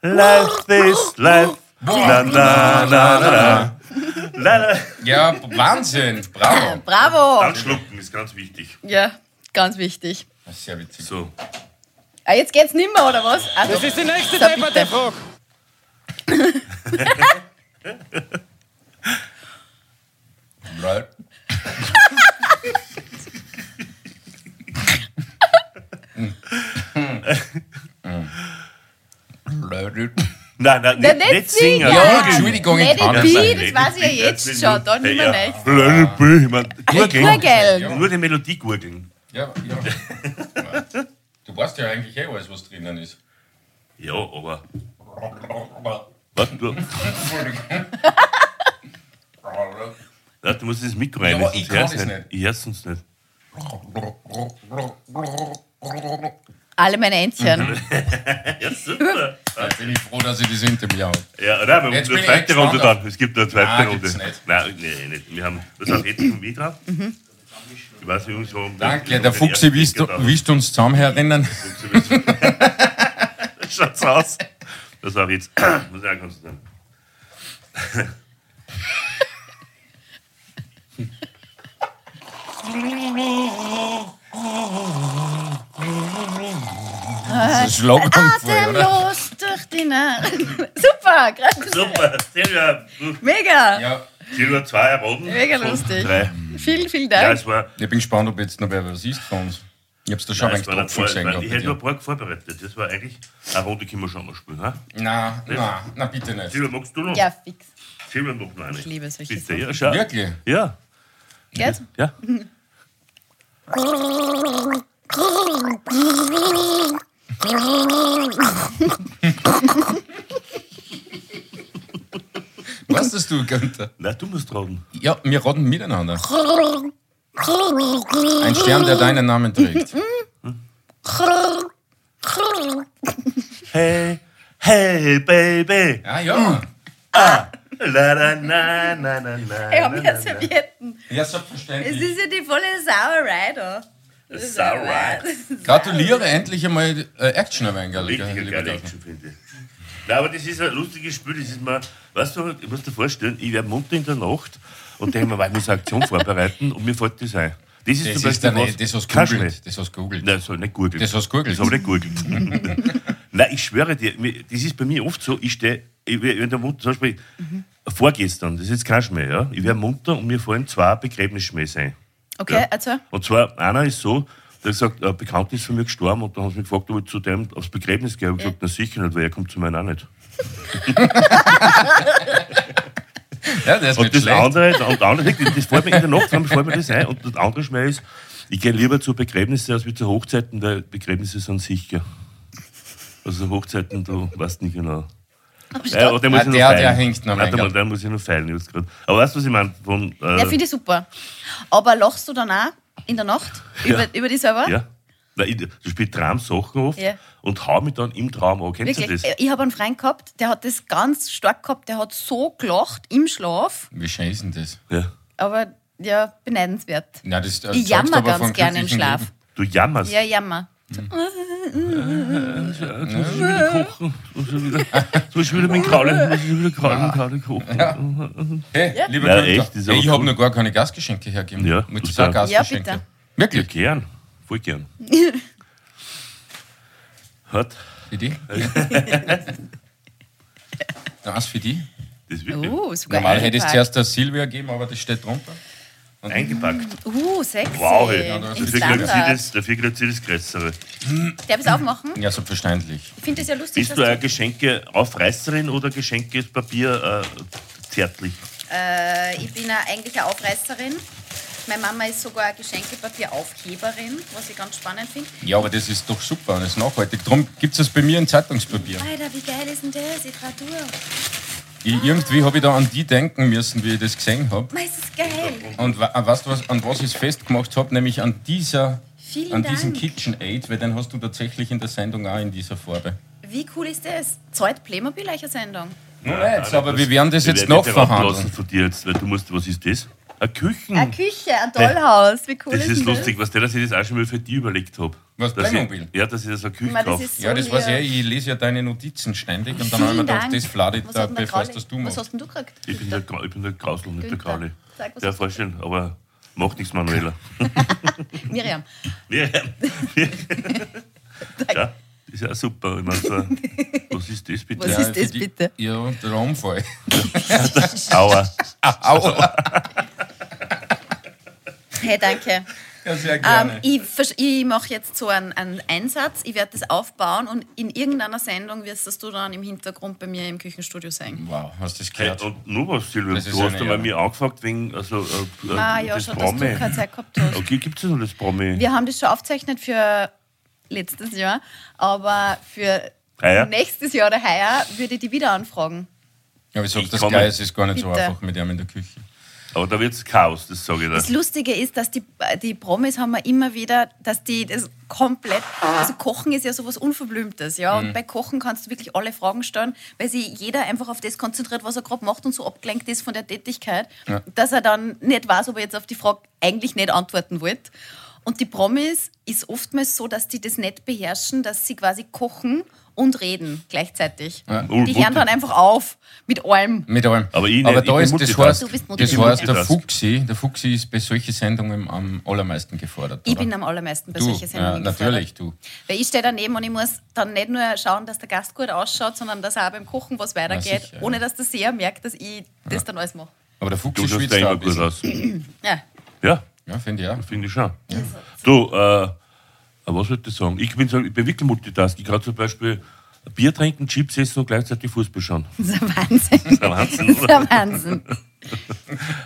Life is life. La, la, la, la, la. La. Ja, Wahnsinn. Bravo. Bravo! Dann schlucken ist ganz wichtig. Ja, ganz wichtig. Das ist sehr witzig. So. Ah, jetzt geht's nimmer, oder was? Also, Das ist die nächste So, Debatte, bitte. Frau. Right. Nein, nein, Nein, nicht, nicht nicht singen. Ja. Entschuldigung, ich Let kann it nicht. be, Nein, das weiß ich ja jetzt schon, da nicht mehr ja. nicht. Let it be. Ich mein, gurgeln. Nur die Melodie gurgeln. Ja, ja. Du weißt ja eigentlich eh alles, was drinnen ist. Ja, aber. Was, du, ja, du musst das Mikro rein. Ja, ich kann das nicht. Ich hör's sonst nicht. Alle meine Entchen. Super. Da bin ich froh, dass ich das hinter mir habe. Ja, nein, wir Jetzt haben eine zweite Runde dann. Es gibt eine zweite Nein, Runde. gibt's nicht. Nein, nee, nicht. Wir haben, was auch jetzt schon wieder. Ich weiß nicht, so um Danke, den- der Fuchsi wisst, wischt uns zusammen herinnen. Schaut's aus. Das war jetzt. Muss ich auch konzentrieren. Das ist Schlaganfall, oder? Atemlos durch die Nacht. Super, gerade Super, Silvia, mega. Ja, Silvia, zwei erraten. Mega lustig. Drei. Vielen, vielen Ja, Dank. es war. ich bin gespannt, ob jetzt noch wer was ist von uns. Ich hab's da schon Nein, ein wenig war Tropfen gesehen. ich hätte nur ein paar vorbereitet. Das war eigentlich. Eine Runde können wir schon mal spielen. Ha? Nein, nein, nein, bitte nicht. Silvia, magst du noch? Ja, fix. Silvia, noch eine. Ich liebe solche Bitte, Sachen. ja, schau. Wirklich? Ja, Geht? ja. Was hast du, Günther? Nein, du musst raten. Ja, wir raten miteinander. Ein Stern, der deinen Namen trägt. Hey, hey, Baby. Ja, ja. La, la, na, na, na, na, Ich habe na, ja na, na. Servietten. Ja, Es selbstverständlich. ist ja die volle Sauerei da. Ist Sauerei. Gratuliere endlich einmal äh, Action Richtig geile Gauner. Action, finde ich. Nein, aber das ist ein lustiges Spiel. Das ist mal, weißt du, ich muss dir vorstellen, ich werde munter in der Nacht und denke mir, weil ich muss eine Aktion vorbereiten und mir fällt das ein. Das ist Das zum ist Beispiel dann was, nicht, das hast gegoogelt. Das hast du gegoogelt. Nein, das soll nicht googeln. Das hast du gegoogelt. Das habe ich nicht gegoogelt. Nein, ich schwöre dir, das ist bei mir oft so, ich stehe, ich, wenn der Mund, zum Beispiel vorgestern, das ist jetzt kein Schmäh, ja, ich werde munter und mir fallen zwei Begräbnisschmähs ein. Okay, Ja. also. Und zwar, einer ist so, der hat gesagt, ein Bekannter ist von mir gestorben und dann haben sie mich gefragt, ob ich zu dem aufs Begräbnis gehe. Ich habe gesagt, na sicher nicht, weil er kommt zu meinem auch nicht. Ja, der ist Und das schlecht. andere, und das andere, das fällt mir in der Nacht, dann fällt mir das ein. Und das andere Schmäh ist, ich gehe lieber zu Begräbnissen als wie zu Hochzeiten, weil Begräbnisse sind sicher. Also Hochzeiten, du weißt nicht genau. Ja, aber der muss Ah, ich noch der- feilen. der hängt noch Warte mal, der muss ich noch feilen jetzt gerade. Aber weißt du, was ich meine? Von, äh, Ja, finde ich super. Aber lachst du dann auch in der Nacht Ja. über, über dich selber? ja. Nein, ich, du spielst Traumsachen oft Ja. und hau mich dann im Traum an. Kennst Wirklich. du das? Ich habe einen Freund gehabt, der hat das ganz stark gehabt. Der hat so gelacht im Schlaf. Wie schön ist denn das? Ja. Aber ja, beneidenswert. Nein, das, äh, Ich jammer ganz gerne im Schlaf. Leben. Du jammerst. Ja, jammer. Muss ich wieder kochen. Jetzt muss ich wieder, jetzt muss ich wieder mit Kraule, muss ich wieder Kraule, Kraule kochen. Hey, lieber Ja, Günther, echt, das ist hey, ich habe noch gar keine Gastgeschenke hergegeben. Ja, Mit du zwei sagst. Ja, Gastgeschenke. bitte. Wirklich? Gern, voll gern. Hat, Für die? Was für die? das ist wirklich sogar Normal hätte ich zuerst der Silvia gegeben, aber das steht drunter. Eingepackt. Uh, sexy. Wow, hey. Ja, dafür kriegt sie das, dafür kriegt sie das Größere. Darf ich es aufmachen? Ja, selbstverständlich. Ich finde das ja lustig, Bist du eine Geschenke-Aufreißerin oder Geschenkepapier äh, zärtlich? Äh, ich bin eigentlich eine Aufreißerin. Meine Mama ist sogar eine Geschenkepapieraufheberin, was ich ganz spannend finde. Ja, aber das ist doch super und ist nachhaltig. Darum gibt es das bei mir in Zeitungspapier. Alter, wie geil ist denn das? Ich trau durch. Ich, irgendwie habe ich da an die denken müssen, wie ich das gesehen habe. Mei, ist das geil. Und weißt du, was, an was ich es festgemacht habe? Nämlich an, dieser, Vielen an Dank. diesem KitchenAid, weil den hast du tatsächlich in der Sendung auch in dieser Farbe. Wie cool ist das? Zahlt Playmobil euch eine Sendung? Nur jetzt, aber wir werden das Wir jetzt werden noch verhandeln. von dir jetzt, weil du musst, was ist das? Eine Küchen. Eine Küche, ein Dollhaus. Wie cool das ist, ist denn lustig, was der, dass ich das auch schon mal für dich überlegt habe. Was, dass Playmobil? ich, Ja, dass ich das eine Küche das kaufe. so Ja, das weiß ich. Ich lese ja deine Notizen ständig und dann habe ich mir gedacht, das flade ich Was da, bevor es das du Was machst. hast denn du gekriegt? Ich bin der, ich bin der Grausel, nicht der was Ja, vorstellen, aber macht nichts, Manuela. Miriam. Miriam. ja, ist ja auch super. Ich meine, so, was ist das bitte? Was ist das die- bitte? Ja, der Unfall. Aua. Aua. Hey, danke. Ja, sehr Ähm, ich ich mache jetzt so einen, einen Einsatz, ich werde das aufbauen und in irgendeiner Sendung wirst das du dann im Hintergrund bei mir im Küchenstudio sein. wow, hast du das Hey, gehört? und nur was, Silvia, Das du hast einmal mir angefragt wegen also, äh, äh, Ah ja, das schon, dass Promi. du keine Zeit gehabt hast. Okay, gibt es noch das Promi? Wir haben das schon aufgezeichnet für letztes Jahr, aber für Heuer? nächstes Jahr oder heuer würde ich die wieder anfragen. Ja, ich sag, Ich das komme- Geil, es ist gar nicht so Bitte. einfach mit ihm in der Küche. Aber da wird es Chaos, das sage ich dir. Das Lustige ist, dass die, die Promis haben wir immer wieder, dass die das komplett, also Kochen ist ja sowas Unverblümtes, ja, Mhm. und bei Kochen kannst du wirklich alle Fragen stellen, weil sich jeder einfach auf das konzentriert, was er gerade macht und so abgelenkt ist von der Tätigkeit, dass er dann nicht weiß, ob er jetzt auf die Frage eigentlich nicht antworten wollte. Und die Promis ist oftmals so, dass die das nicht beherrschen, dass sie quasi kochen und reden gleichzeitig. Ja. Die hören dann einfach auf mit allem. Mit allem. Aber ich nicht, Aber ich da bin ist das heißt, Du bist das heißt, der. Fuchsi, der Fuchsi ist bei solchen Sendungen am allermeisten gefordert. Ich oder? bin am allermeisten bei du, solchen ja, Sendungen natürlich, gefordert. du. Weil ich stehe daneben und ich muss dann nicht nur schauen, dass der Gast gut ausschaut, sondern dass auch beim Kochen was weitergeht, sicher, ja. ohne dass der Seher merkt, dass ich das dann alles mache. Aber der Du Fuchsi schaust schwitzt da da immer gut aus. Ja. Ja, Ja, finde ich auch. finde ich schon. Du, äh, was wollte ich sagen? Ich bin, so, ich bin wirklich Multitask. Ich kann zum Beispiel Bier trinken, Chips essen und gleichzeitig Fußball schauen. Das ist ein Wahnsinn. Das ist ein Wahnsinn, Das ist ein Wahnsinn.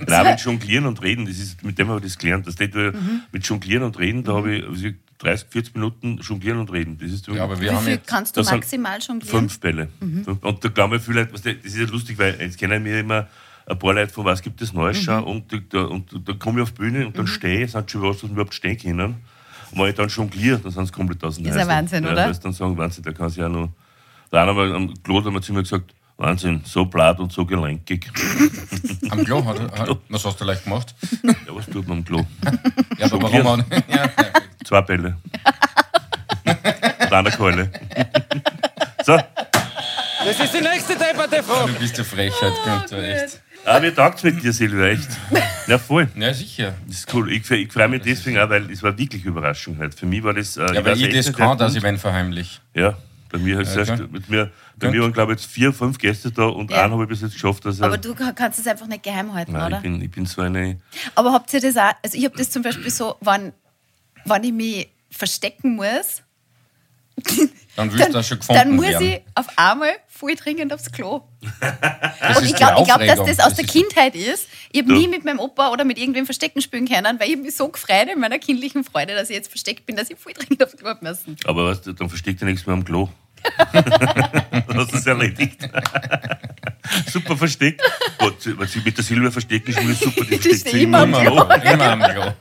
Nein, mit Jonglieren und Reden, das ist, mit dem habe ich das gelernt. Das steht, Mhm. Mit Jonglieren und Reden, da habe ich also 30, 40 Minuten Jonglieren und Reden. Das ist Ja, aber wir Wie haben viel jetzt. kannst du maximal jonglieren? fünf Bälle. Fünf. Und da glauben Leute, weißt du, das ist ja lustig, weil jetzt kennen wir immer ein paar Leute von was gibt es Neues schauen und, da- da, und da komme ich auf die Bühne und dann stehe ich, sind schon was, was wir überhaupt stehen können. Und wenn ich dann jongliere, dann sind sie komplett aus dem Ist ein. Wahnsinn, ja, oder? Dann sagen, Wahnsinn, da kann sich ja noch. Der eine mal am Klo hat einmal zu mir gesagt, Wahnsinn, so blatt und so gelenkig. Am Klo hat, hat, was hast du leicht gemacht? ja, was tut man am Klo? Ja, aber warum auch nicht? Ja. Zwei Bälle. eine Keule. so, Das ist die nächste depperte Frage. Du bist ja Frechheit, Günther, echt. Ah, mir taugt mit dir, Silvia, echt. Ja, voll. Ja, sicher. Das ist cool. Ich, ich freue mich deswegen auch, weil es war wirklich Überraschung halt. Für mich war das. Äh, Ja, weil ich das kann, dass ich wenn verheimlich. Ja, bei mir, Ja, ja, klar. mit mir, bei Gut. mir waren, glaube ich, jetzt vier, fünf Gäste da und Ja. einen habe ich bis jetzt geschafft. Dass er, Aber du kannst es einfach nicht geheim halten, Nein, oder? ich, bin, ich bin so eine. Aber habt ihr das auch, also ich habe das zum Beispiel so, wenn, wenn ich mich verstecken muss, Dann wirst du auch schon gefunden dann muss werden. ich auf einmal voll dringend aufs Klo. Das Und ist ich glaube, glaub, dass das aus der ist- Kindheit ist. Ich habe nie mit meinem Opa oder mit irgendwem Verstecken spielen können, weil ich mich so gefreut in meiner kindlichen Freude, dass ich jetzt versteckt bin, dass ich voll dringend aufs Klo müssen. Aber weißt du, dann versteckt ihr nichts mehr am Klo. dann hast du es erledigt. super versteckt. Gott, weil sie mit der Silvia verstecken, ist mir super. Die versteckt sie immer am Klo. immer am Klo.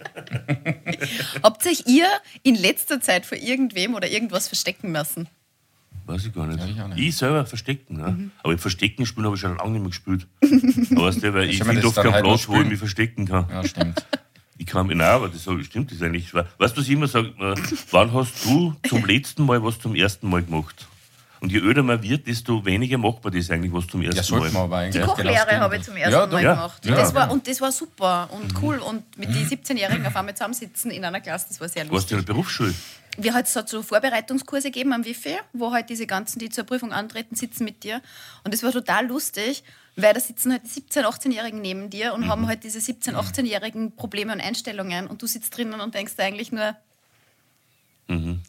Habt ihr euch ihr in letzter Zeit vor irgendwem oder irgendwas verstecken müssen? Weiß ich gar nicht. Ja, ich auch nicht. Ich selber verstecken. Ja. Mhm. Aber Verstecken spielen habe ich schon lange nicht mehr gespielt. Aber weißt du, weil ich finde dann keinen noch Platz, wo ich mich verstecken kann. Ja, stimmt. Ich kann mich, nein, aber das stimmt das eigentlich. Weißt du, was ich immer sage? Äh, Wann hast du zum letzten Mal was zum ersten Mal gemacht? Und je öder man wird, desto weniger macht man das eigentlich, was zum ersten Ja, sollte man Mal. aber eigentlich. Die genau Kochlehre habe ich zum ersten ja, Mal doch. Ja. gemacht. Ja, das war, und das war super und cool. Und mit den 17-Jährigen auf einmal zusammensitzen in einer Klasse, das war sehr Warst du in lustig. der Berufsschule? Wir halt so so Vorbereitungskurse gegeben am Wifi, wo halt diese ganzen, die zur Prüfung antreten, sitzen mit dir. Und das war total lustig, weil da sitzen halt die 17-, 18-Jährigen neben dir und haben halt diese 17-, 18-Jährigen Probleme und Einstellungen. Und du sitzt drinnen und denkst eigentlich nur,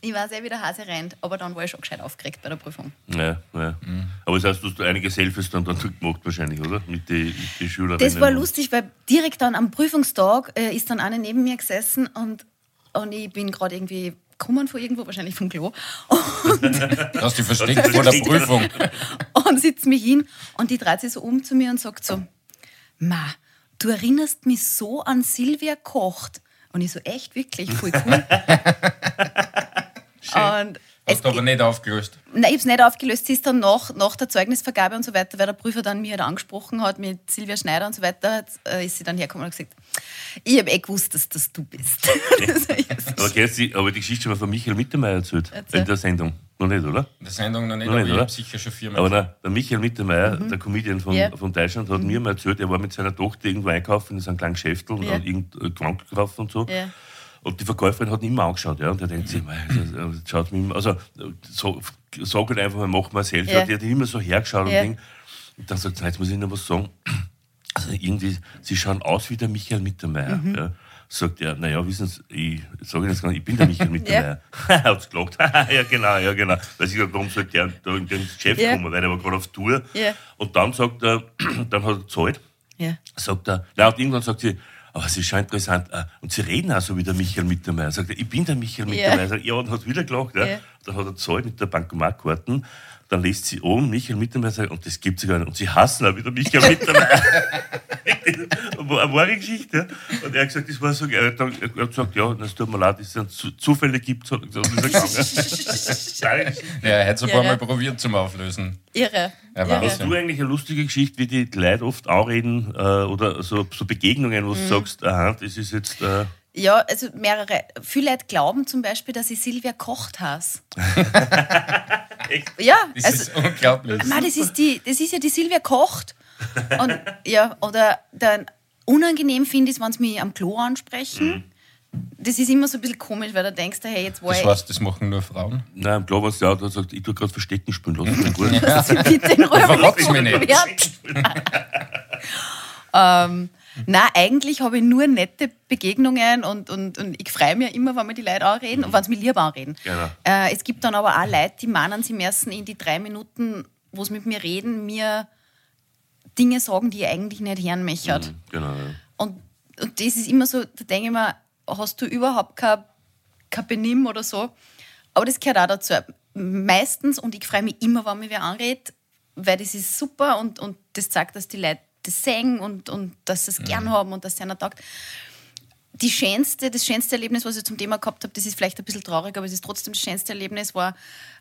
ich weiß eh, wie der Hase rennt, aber dann war ich schon gescheit aufgeregt bei der Prüfung. Ja, ja. Mhm. Aber das heißt, du hast einige Selfies dann, dann gemacht wahrscheinlich, oder? Mit den mit die Schülerinnen. Das war lustig, weil direkt dann am Prüfungstag äh, ist dann eine neben mir gesessen und, und ich bin gerade irgendwie gekommen von irgendwo, wahrscheinlich vom Klo, Du hast dich versteckt vor der Prüfung. und sitzt mich hin und die dreht sich so um zu mir und sagt so, Ma, du erinnerst mich so an Silvia Kocht. Und ich so, echt, wirklich, voll cool. und Hast du aber nicht aufgelöst. Nein, ich habe es nicht aufgelöst. Sie ist dann nach, nach der Zeugnisvergabe und so weiter, weil der Prüfer dann mich halt angesprochen hat mit Silvia Schneider und so weiter, äh, ist sie dann hergekommen und gesagt, ich habe eh gewusst, dass das du bist. Das war yes. Aber, du, aber die Geschichte mal von Michael Mittermeier erzählt. Erzähl. In der Sendung. Noch nicht, oder? In der Sendung noch nicht, Noch aber nicht, ich oder? habe sicher schon viermal. Aber nein, der Michael Mittermeier, der Comedian von, Mhm. Ja. Mhm. von Deutschland, hat mir mal erzählt, er war mit seiner Tochter irgendwo einkaufen in so einem kleinen Geschäftel und Ja. hat irgendein Gewand gekauft und so. Ja. Und die Verkäuferin hat ihn immer angeschaut, ja, und der denkt sich, "Mei, das- das schaut mich immer, also, so, sag halt einfach mal, mach mal Selfie. Ja. Die hat ihn immer so hergeschaut und, denk, und dann sagt sie, "Nein, jetzt muss ich Ihnen was sagen. Also irgendwie, Sie schauen aus wie der Michael Mittermeier. Mhm. Ja. sagt er, naja, wissen Sie, ich sage jetzt gar nicht, ich bin der Michael Mittermeier. Er hat's gelacht. ja, genau, ja, genau. Weil ich gesagt, warum sollte der da in den Chef Ja. kommen, weil er war gerade auf Tour. Ja. Und dann sagt er, dann hat er gezahlt, Ja. sagt er, na, und irgendwann sagt sie, aber es ist schon interessant, äh, und Sie reden auch so wie der Michael Mittermeier. Sagt er, ich bin der Michael Ja. Mittermeier. Sagt, ja, und hat wieder gelacht. Ja. Dann hat er gezahlt mit der Bankomatkarten. Dann lässt sie an, Michael Mittermeier sagt, und das gibt's ja gar nicht. Und sie hassen auch wieder Michael Mittermeier. Eine wahre Geschichte. Und er hat gesagt, das war so, er hat, dann, er hat gesagt, ja, es tut mir leid, dass es Zufälle gibt. Er und ist er. Ja, er hat es ein paar. Mal probiert zum Auflösen. Irre. Ja, Irre. Hast du eigentlich eine lustige Geschichte, wie die Leute oft anreden äh, oder so, so Begegnungen, wo du sagst, aha, das ist jetzt. Äh, Ja, also mehrere. Viele Leute glauben zum Beispiel, dass ich Silvia Kocht heiße. Echt? Ja, Das also, ist unglaublich. Nein, das ist, die, das ist ja die Silvia Kocht. Und, ja, oder dann unangenehm finde ich es, wenn sie mich am Klo ansprechen. Das ist immer so ein bisschen komisch, weil da denkst du, hey, jetzt war Das ich heißt, das machen nur Frauen. nein, im Klar war es ja, der sagt, ich tue gerade Verstecken spielen, lass mich gut. Sie bitte in Ruhe Verrat's mir nicht. ähm, na, eigentlich habe ich nur nette Begegnungen und, und, und ich freue mich immer, wenn mir die Leute anreden und wenn sie mich lieb anreden. Genau. Äh, es gibt dann aber auch Leute, die meinen, sie müssen in die drei Minuten, wo sie mit mir reden, mir Dinge sagen, die ich eigentlich nicht hören möchte. Genau, ja. Und, und das ist immer so, da denke ich mir, hast du überhaupt kein, kein Benimm oder so. Aber das gehört auch dazu. Meistens, und ich freue mich immer, wenn mich wer anredet, weil das ist super und, und das zeigt, dass die Leute das sehen und, und dass sie es gern haben und dass es ihnen taugt. Die schönste, das schönste Erlebnis, was ich zum Thema gehabt habe, das ist vielleicht ein bisschen traurig, aber es ist trotzdem das schönste Erlebnis, war,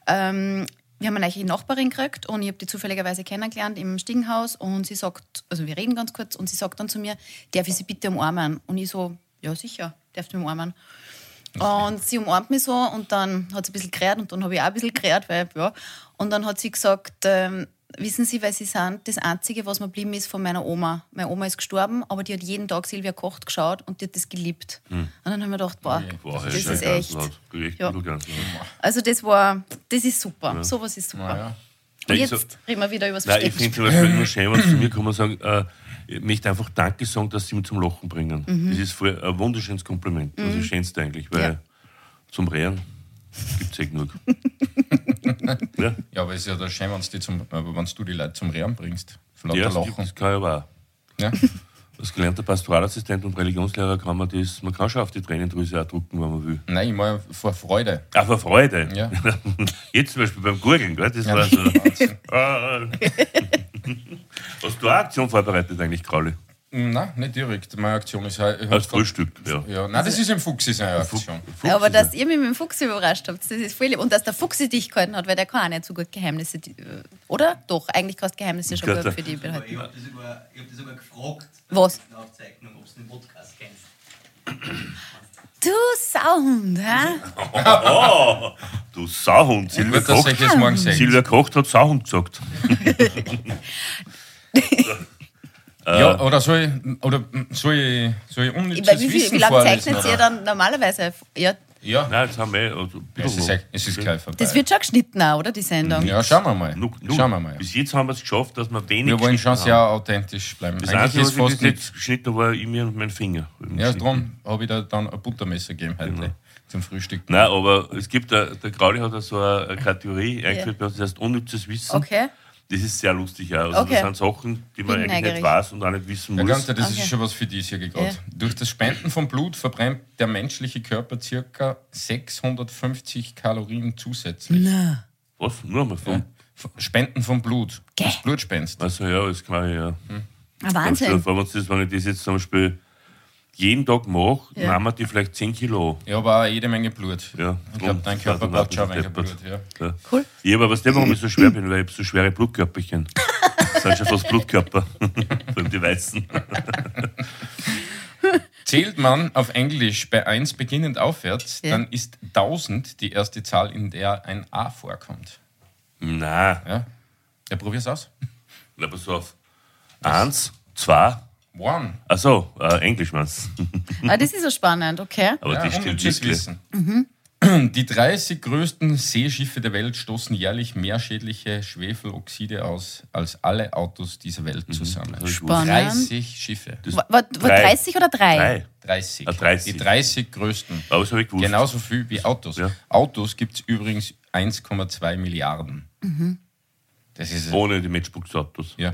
ähm, wir haben eine neue Nachbarin gekriegt und ich habe die zufälligerweise kennengelernt im Stiegenhaus und sie sagt, also wir reden ganz kurz und sie sagt dann zu mir, darf ich sie bitte umarmen? Und ich so, ja sicher, darfst du mich umarmen. Und sie umarmt mich so und dann hat sie ein bisschen gerät und dann habe ich auch ein bisschen gerät, weil, ja. Und dann hat sie gesagt, ähm, wissen Sie, weil Sie sind das Einzige, was mir geblieben ist von meiner Oma. Meine Oma ist gestorben, aber die hat jeden Tag Silvia Kocht geschaut und die hat das geliebt. Und dann haben wir gedacht, boah, Boah, das ja, ist echt. laut. Echt Ja. ja. Also das war, das ist super. Sowas ist super. Ja, ja. Und jetzt so- reden wir wieder über das Nein, ich Verstecken. finde zum Beispiel immer schön, wenn sie zu mir kommen und sagen, äh, ich möchte einfach Danke sagen, dass sie mich zum Lachen bringen. Das ist voll ein wunderschönes Kompliment. Das ist das Schönste eigentlich, weil Ja. zum Rehren gibt es eh genug. ja, Ja, aber es ist ja der Schön, wenn wenn du die Leute zum Rehren bringst. Von ja lauter das, Lachen. das kann ich aber auch. Ja. Als gelernter Pastoralassistent und Religionslehrer kann man das, man kann schon auf die Tränendrüse auch drücken, wenn man will. Nein, ich meine vor Freude. Auch vor Freude. Ja. Jetzt zum Beispiel beim Gurgeln, gell? das Ja, war so. Ah. Hast du auch eine Aktion vorbereitet eigentlich, Krauli? Nein, nicht direkt. Meine Aktion ist halt. ich Als Frühstück, ja. Ja, nein, das ist im Fuchs, ist eine Aktion. Fuchs aber dass ihr mich mit dem Fuchs überrascht habt, das ist voll lieb. Und dass der Fuchs dich gehalten hat, weil der kann auch nicht so gut Geheimnisse. Oder? Doch, eigentlich kannst du Geheimnisse schon gut für die behalten. ich habe dich sogar, ich hab sogar gefragt, Was? in der Aufzeichnung, ob du den Podcast kennst. Du Sound, hä? Oh, du Sauhund. Silvia Kocht. Silvia Kocht hat Sauhund gesagt. Ja, oder soll ich, oder soll ich, soll ich unnützes Weil wie, viel, Wissen wie lange vorlesen? zeichnet ihr oder? dann normalerweise? Ja, Ja, Nein, jetzt haben wir eh. Also, es ist, es ist gleich vorbei. das wird schon geschnitten auch, oder? Die Sendung. ja, schauen wir mal. Null, null. Schauen wir mal. Bis jetzt haben wir es geschafft, dass wir wenig Wir wollen schon geschnitten sehr haben. authentisch bleiben. Das Eigentlich Einzige, ist was ich fast bis jetzt geschnitten habe, war ich mir und mein Finger. Ja, darum habe ich da dann ein Buttermesser gegeben heute Genau. zum Frühstück. Nein, aber es gibt, da- der Krauli hat da so eine, eine Kategorie eingeführt, bei uns, das heißt unnützes Wissen. Okay. Das ist sehr lustig auch. Also Okay. Das sind Sachen, die man eigentlich nicht weiß und auch nicht wissen Ja, muss. ganz, das Okay. ist schon was für dich hier gerade. Ja. Durch das Spenden von Blut verbrennt der menschliche Körper ca. 650 Kalorien zusätzlich. Na. Was? Nur mal von. F- Spenden von Blut. Gell? Das Blut spendest. Also ja, das kann ich ja. Stell dir Wahnsinn. vor, wenn das- wenn ich das jetzt zum Beispiel jeden Tag mache, Ja. nehmen wir die vielleicht 10 Kilo. Ja, aber auch jede Menge Blut. Ja, Ich glaube, dein Körper braucht schon eine Menge Blut. Ja. Ja. Cool. Ja, aber was der, warum ich so schwer bin, weil ich so schwere Blutkörperchen. Das sind schon fast Blutkörper. Vor allem die weißen. Zählt man auf Englisch bei 1 beginnend aufwärts, Ja. dann ist 1000 die erste Zahl, in der ein A vorkommt. Nein, Ja, ja probier's aus. na pass auf. Eins, zwei, One. achso, äh, Englisch meinst du. Ah, das ist so spannend, okay. Aber Ja, die stimmt wirklich. Wissen. Die 30 größten Seeschiffe der Welt stoßen jährlich mehr schädliche Schwefeloxide aus als alle Autos dieser Welt zusammen. hab ich Spannend. 30 Schiffe. War, war, war Drei. 30 oder 3? Drei. 30. Ah, 30. Die 30 größten. Aber das habe ich gewusst. Genauso viel wie Autos. Ja. Autos gibt es übrigens 1,2 Milliarden. Das ist Ohne die Matchbox-Autos. ja.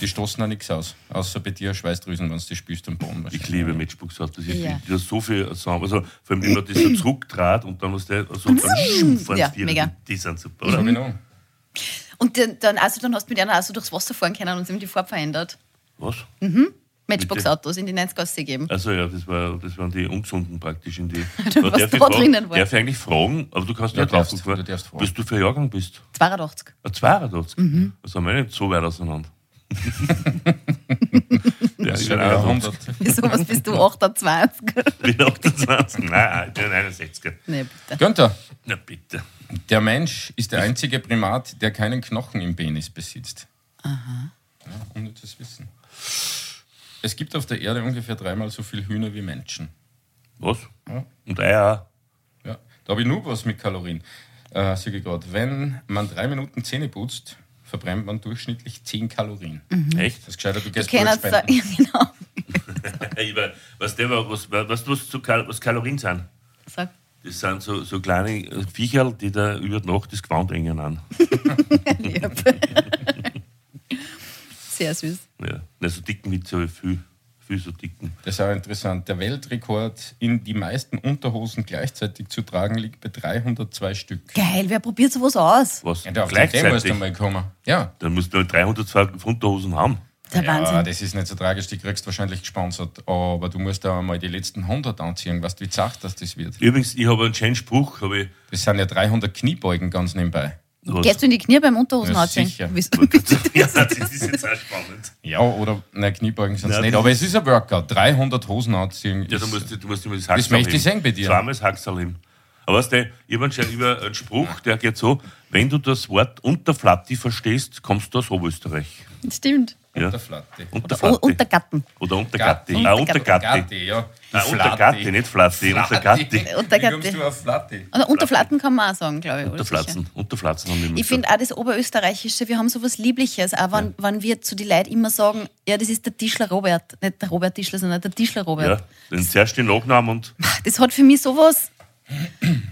Die stoßen auch nichts aus. Außer bei dir Schweißdrüsen, wenn du die spürst am Boden. Ich liebe Matchbox-Autos. Ich Ja. finde so viel Sound. Also, vor allem, wenn man das so zurücktrat und dann was der so dann Ja, die, mega. Die sind super, oder? noch? Und dann, also dann hast du mit einer also durchs Wasser fahren können und sie haben die Farbe verändert. Was? Matchbox-Autos in die 90 gegeben. Also ja, das, war, das waren die Ungesunden praktisch in die. Was darf, ich da fragen, drinnen war. darf ich eigentlich fragen, aber du kannst Ja, ja, drauf du fragen. was du für ein Jahrgang bist. 82. Ein 82. Mhm. Das haben wir nicht so weit auseinander. ja, ich bin ja 81. 100. Wieso, was bist du, 28? Ich bin 28. Nein, ich bin 61. nee, bitte. Günther, Na bitte. der Mensch ist der einzige Primat, der keinen Knochen im Penis besitzt. Aha. Ja, unnützes Wissen. Es gibt auf der Erde ungefähr dreimal so viele Hühner wie Menschen. Was? Ja. Und Eier auch. Ja, da habe ich nur was mit Kalorien. Äh, sage ich gerade, wenn man drei Minuten Zähne putzt, verbrennt man durchschnittlich 10 Kalorien. Echt? Das ist gescheiter, du gehst Blut spenden. ja, genau. Was, der, war- was, was, was, was Kalorien sind. Sag. Das sind so, so kleine äh, Viecherl, die da über die Nacht das Gewand hängen an. Sehr süß. Ja. Nicht so dicken Witze, aber viel, viel so dicken. Das ist auch interessant. Der Weltrekord, in die meisten Unterhosen gleichzeitig zu tragen, liegt bei 302 Stück. Geil, wer probiert sowas aus? Was? Ja, auf musst du Gleichzeitig. mal kommen. Ja. Dann musst du 302 Unterhosen haben. Der Ja, Wahnsinn. das ist nicht so tragisch, die kriegst du wahrscheinlich gesponsert. Aber du musst da mal die letzten 100 anziehen. Weißt du, wie zart das, das wird? Übrigens, ich habe einen schönen Spruch. Habe ich, Das sind ja 300 Kniebeugen ganz nebenbei. Was? Gehst du in die Knie beim Unterhosen Ja, anziehen? sicher. Ja, das ist jetzt auch spannend. Ja, oder, nein, Kniebeugen sind es nicht. das Aber es ist ein Workout. 300 Hosen anziehen. Ja, ist, du musst, du musst immer das Das Haxal möchte ich sehen bei dir. Zweimal das Haxal. Aber weißt du, ich habe ich hab einen Spruch, der geht so: Wenn du das Wort Unterflatti verstehst, kommst du aus Oberösterreich. Stimmt. Ja. Unterflatti. Oh, unter Gatten. Oder Untergatti. Gatt- Ah, Untergatti. Untergatti. ja. Ah, Untergatti, nicht Flatti. Untergatti. Untergatti. Wie kommst du auf Flatti? Unterflatten kann man auch sagen, glaube ich. Unterflatzen. Unterflatzen haben wir immer Ich finde auch das Oberösterreichische, wir haben so was Liebliches, auch wenn, wenn wir zu den Leuten immer sagen, ja, das ist der Tischler Robert, nicht der Robert Tischler, sondern der Tischler Ja, Robert. dann zuerst den Nachnamen und Das hat für mich sowas,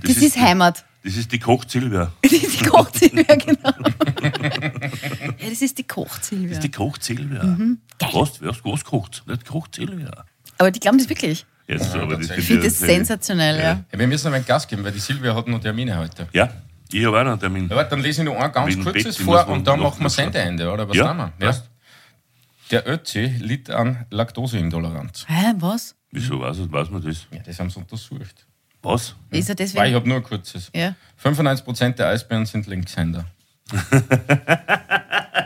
das, ist, ist- Heimat. das ist die Koch Silvia. Das ist die Kochsilvia, genau. ja, das ist die Kochsilvia. Das ist die Koch Silvia. Mhm. Was, was, was kocht? Nicht Koch Silvia. Aber die glauben das wirklich. Jetzt, aber das. Ich finde ja- das sensationell, ja. Ja, wir müssen aber einen Gas geben, weil die Silvia hat noch Termine heute. Ja, ich habe auch noch einen Termin. Ja, dann lese ich noch ein ganz Wegen kurzes Bett, vor und dann noch- machen wir noch- Sendeende, oder? Was Ja, sagen wir? passt. Der Ötzi litt an Laktoseintoleranz. Hä, was? Wieso weiß, weiß man das? Ja, das haben sie untersucht. Was? Ist er Weil ich deswegen? habe nur ein kurzes. Ja. 95% der Eisbären sind Linkshänder.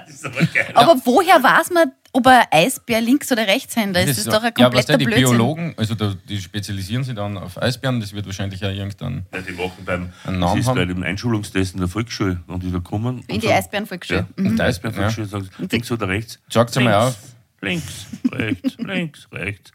Das ist aber geil. Aber woher weiß man, ob ein Eisbär Links- oder Rechtshänder ist? Das ist doch ein ja, weißt kompletter du, die Blödsinn. Biologen, also die spezialisieren sich dann auf Eisbären, das wird wahrscheinlich auch irgendein. Ja, die machen beim Einen Namen das ist haben. bei dem Einschulungstest in der Volksschule und die da kommen. In die Eisbärenvolksschule. Ja, Mhm. und der Ja. Eisbärenvolksschule sagen sie, links oder rechts? Sag's einmal Links, auf. Links, rechts, links, rechts.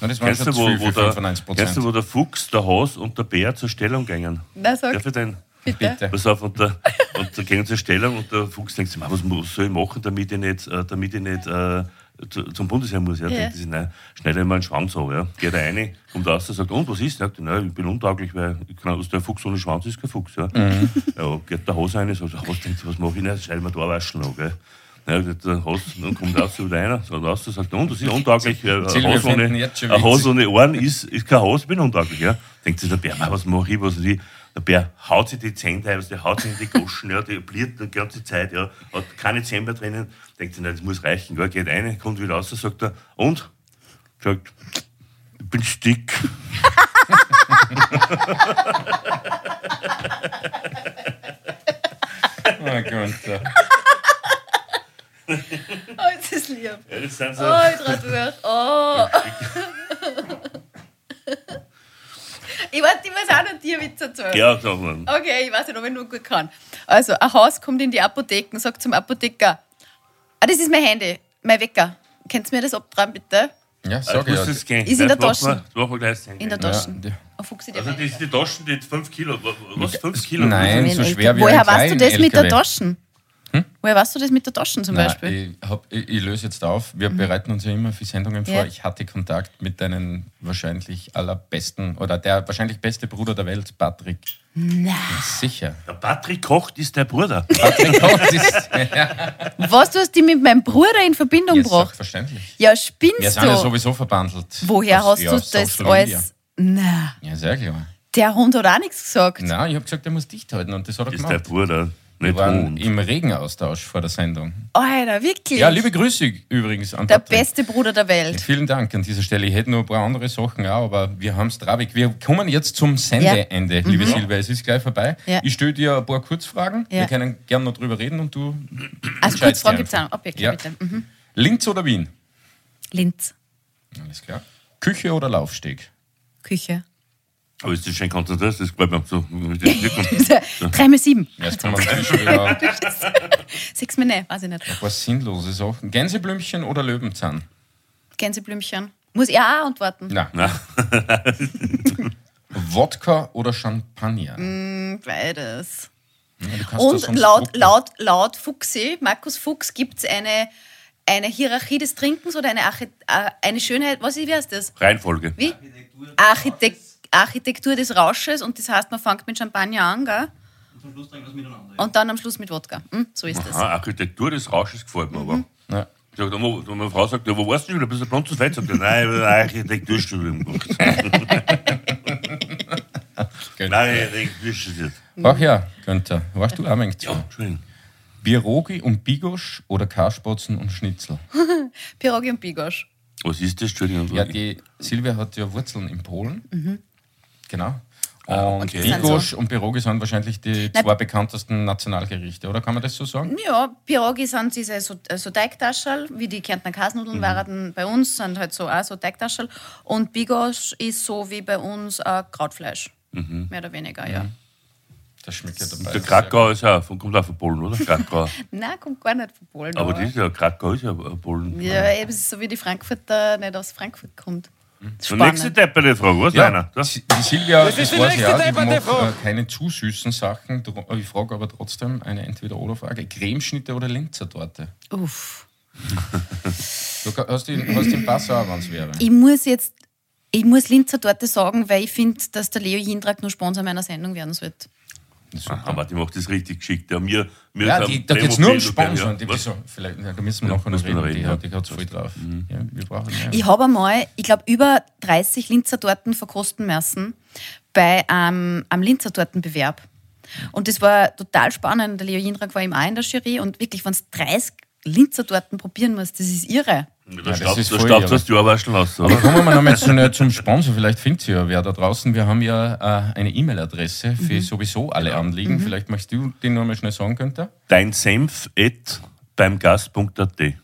Na, das waren Kennst schon du, wo, für der, 95%. kennst du, wo der Fuchs, der Hase und der Bär zur Stellung gingen? Na, sag, Darf ich den? Bitte. Bitte. Pass auf, und, der, und da gehen zur Stellung und der Fuchs denkt sich, "Ma, was muss- soll ich machen, damit ich nicht, äh, damit ich nicht äh, zu, zum Bundesheer muss. Ja, Ja. denkt sich, nein, schneide ich mal einen Schwanz ab. Ja. Geht er rein, kommt raus und sagt, und was ist? Sagt, nein, ich bin untauglich, weil aus der Fuchs ohne Schwanz ist kein Fuchs. Ja, ja geht der Hase rein, sagt, der Hase denkt, sich, was mache ich nicht, schneide mir da waschen noch. Gell. Ja, sagt der Hase, dann kommt raus wieder einer, sagt raus, sagt, und das ist untauglich, ein finden ohne, ohne Ohren ist, ist kein Hase, ich bin untauglich. Ja. Denkt sich der Bär, "Ma, was mache ich, was ich. Der Bär haut sich die Zähne der haut sich in die Goschen, ja, der bliert die ganze Zeit, ja, hat keine Zähne mehr drinnen. Denkt sich, das muss reichen. Ja, geht rein, kommt wieder raus, sagt er, und? Sagt, ich bin stick. Oh Gott. Oh, ist das lieb. Ja, das sind so, Oh, ich trau durch. Oh. Ich weiß, ich weiß auch noch dir Witze erzählen. ja, sag mal. Okay, ich weiß nicht, ob ich nur gut kann. Also, ein Haus kommt in die Apotheke und sagt zum Apotheker: Ah, das ist mein Handy, mein Wecker. Könnt ihr mir das abtragen, bitte? Ja, Ich sag muss ja. das gehen. Ist in der Das Tasche. das das. In der Ja, Tasche. Ein Fuchsi, Also der die, die Taschen, die 5 Kilo. Was, 5 Kilo? Nein. So schwer wie Woher ein weißt du das mit der LKW? Taschen? Woher weißt du das mit der Taschen zum Nein, Beispiel? ich, hab, ich, ich löse jetzt auf. Wir bereiten uns ja immer für Sendungen vor. Ja. Ich hatte Kontakt mit deinem wahrscheinlich allerbesten oder der wahrscheinlich beste Bruder der Welt, Patrick. Nein. Sicher. Der Patrick Kocht ist der Bruder. Patrick Koch ist Was, du hast die mit meinem Bruder in Verbindung ja, gebracht? selbstverständlich. Ja, spinnst Wir sind ja du? sowieso verbandelt. Woher Aus- hast ja, du aus das alles? Nein. Ja, sehr klar. Der Hund hat auch nichts gesagt. Nein, ich habe gesagt, er muss dicht halten und das hat er Ist der gemacht. Bruder. Wir Nicht waren Hund. im Regenaustausch vor der Sendung. Alter, wirklich? Ja, liebe Grüße übrigens an der Patrick. beste Bruder der Welt. Vielen Dank an dieser Stelle. Ich hätte noch ein paar andere Sachen auch, aber wir haben es trabig. Wir kommen jetzt zum Sendeende, liebe Silvia. Es ist gleich vorbei. Mhm. Ja. Ich stelle dir ein paar Kurzfragen. Ja. Wir können gerne noch drüber reden und du. Also Kurzfragen gibt es auch. Okay, Ja. bitte. Mhm. Linz oder Wien? Linz. Alles klar. Küche oder Laufsteg? Küche. Aber ist das schön konzentriert? Das gefällt mir so. Drei mal sieben. Ja, Sechs mal nein, weiß ich nicht. paar sinnlose Sachen. Gänseblümchen oder Löwenzahn? Gänseblümchen. Muss ich auch antworten? Na. Na, Wodka oder Champagner? Beides. Ja, Und laut, laut, laut Fuchsi, Markus Fuchs, gibt es eine, eine Hierarchie des Trinkens oder eine, Archi äh, eine Schönheit, was ist, wie heißt das? Reihenfolge. Wie? Architek Architektur des Rausches und das heißt, man fängt mit Champagner an, gell? Und zum Schluss trinken miteinander. Und dann am Schluss mit Wodka. Hm, so ist das. Aha, Architektur des Rausches gefällt mir aber. Ja. Sagt, wo, wo meine Frau sagt, ja, wo warst du schon wieder? Bist du blondes Fett? Sagt nein, ich habe ein Architekturstudium gemacht. Nein, Architekturstudium. Ach ja, Günther, warst du auch zu? Ja, Entschuldigung. Birogi und Bigosch oder Karspatzen und Schnitzel? Pierogi und Bigosch. Was ist das? Entschuldigung. Ja, die Silvia hat ja Wurzeln in Polen. Genau. Und okay. Bigosch und Birogi sind wahrscheinlich die zwei bekanntesten Nationalgerichte, oder kann man das so sagen? Ja, Pierogi sind diese so, äh, so Teigtaschel, wie die Kärntner Kasnudeln Mhm. waren bei uns, sind halt so auch so Teigtaschel. Und Bigosch ist so wie bei uns äh, Krautfleisch. Mhm. Mehr oder weniger, ja. Das schmeckt ja dabei. Der Krakau ist ja, von, kommt auch von Polen, oder? Krakau. Nein, kommt gar nicht von Polen. Aber das ist ja, Krakau ist ja Polen. Ja, eben, es ist so wie die Frankfurter nicht aus Frankfurt kommt. Der nächste depperte Frage, was? Ja, Einer? Das, die die Silvia, das, ist die weiß ich nächste auch, die macht Frage. äh, keine zu süßen Sachen. Ich frage aber trotzdem eine Entweder-Oder-Frage. Cremeschnitte oder Linzer-Torte? Uff. Du hast den, hast den Pass auch, wenn es wäre. Ich muss jetzt, ich muss Linzer Torte sagen, weil ich finde, dass der Leo Jindrak nur Sponsor meiner Sendung werden sollte. Aha, warte, ich mach das richtig geschickt. Ja, mir, mir Ja, die, da geht es nur um Sponsoren. ja. Die, so, vielleicht, ja, da müssen wir Ja, nachher noch reden. Die, reden, hat- ja. die hat es voll drauf. Ja, wir brauchen mehr. Ich habe einmal, ich glaube, über 30 Linzer Torten verkosten müssen bei einem, einem Linzer Tortenbewerb. Und das war total spannend. Der Leo Jindrak war eben auch in der Jury und wirklich, wenn du 30 Linzer Torten probieren musst, das ist irre. Da das staubt ist da voll das die Arbeitsstuhl aus, Aber kommen wir nochmal zu, zum Sponsor. Vielleicht findet ihr ja wer da draußen. Wir haben ja äh, eine E-Mail-Adresse für Mhm. sowieso alle Anliegen. Vielleicht möchtest du die nochmal schnell sagen, Günther? Dein Senf at beimgast.at. Geil.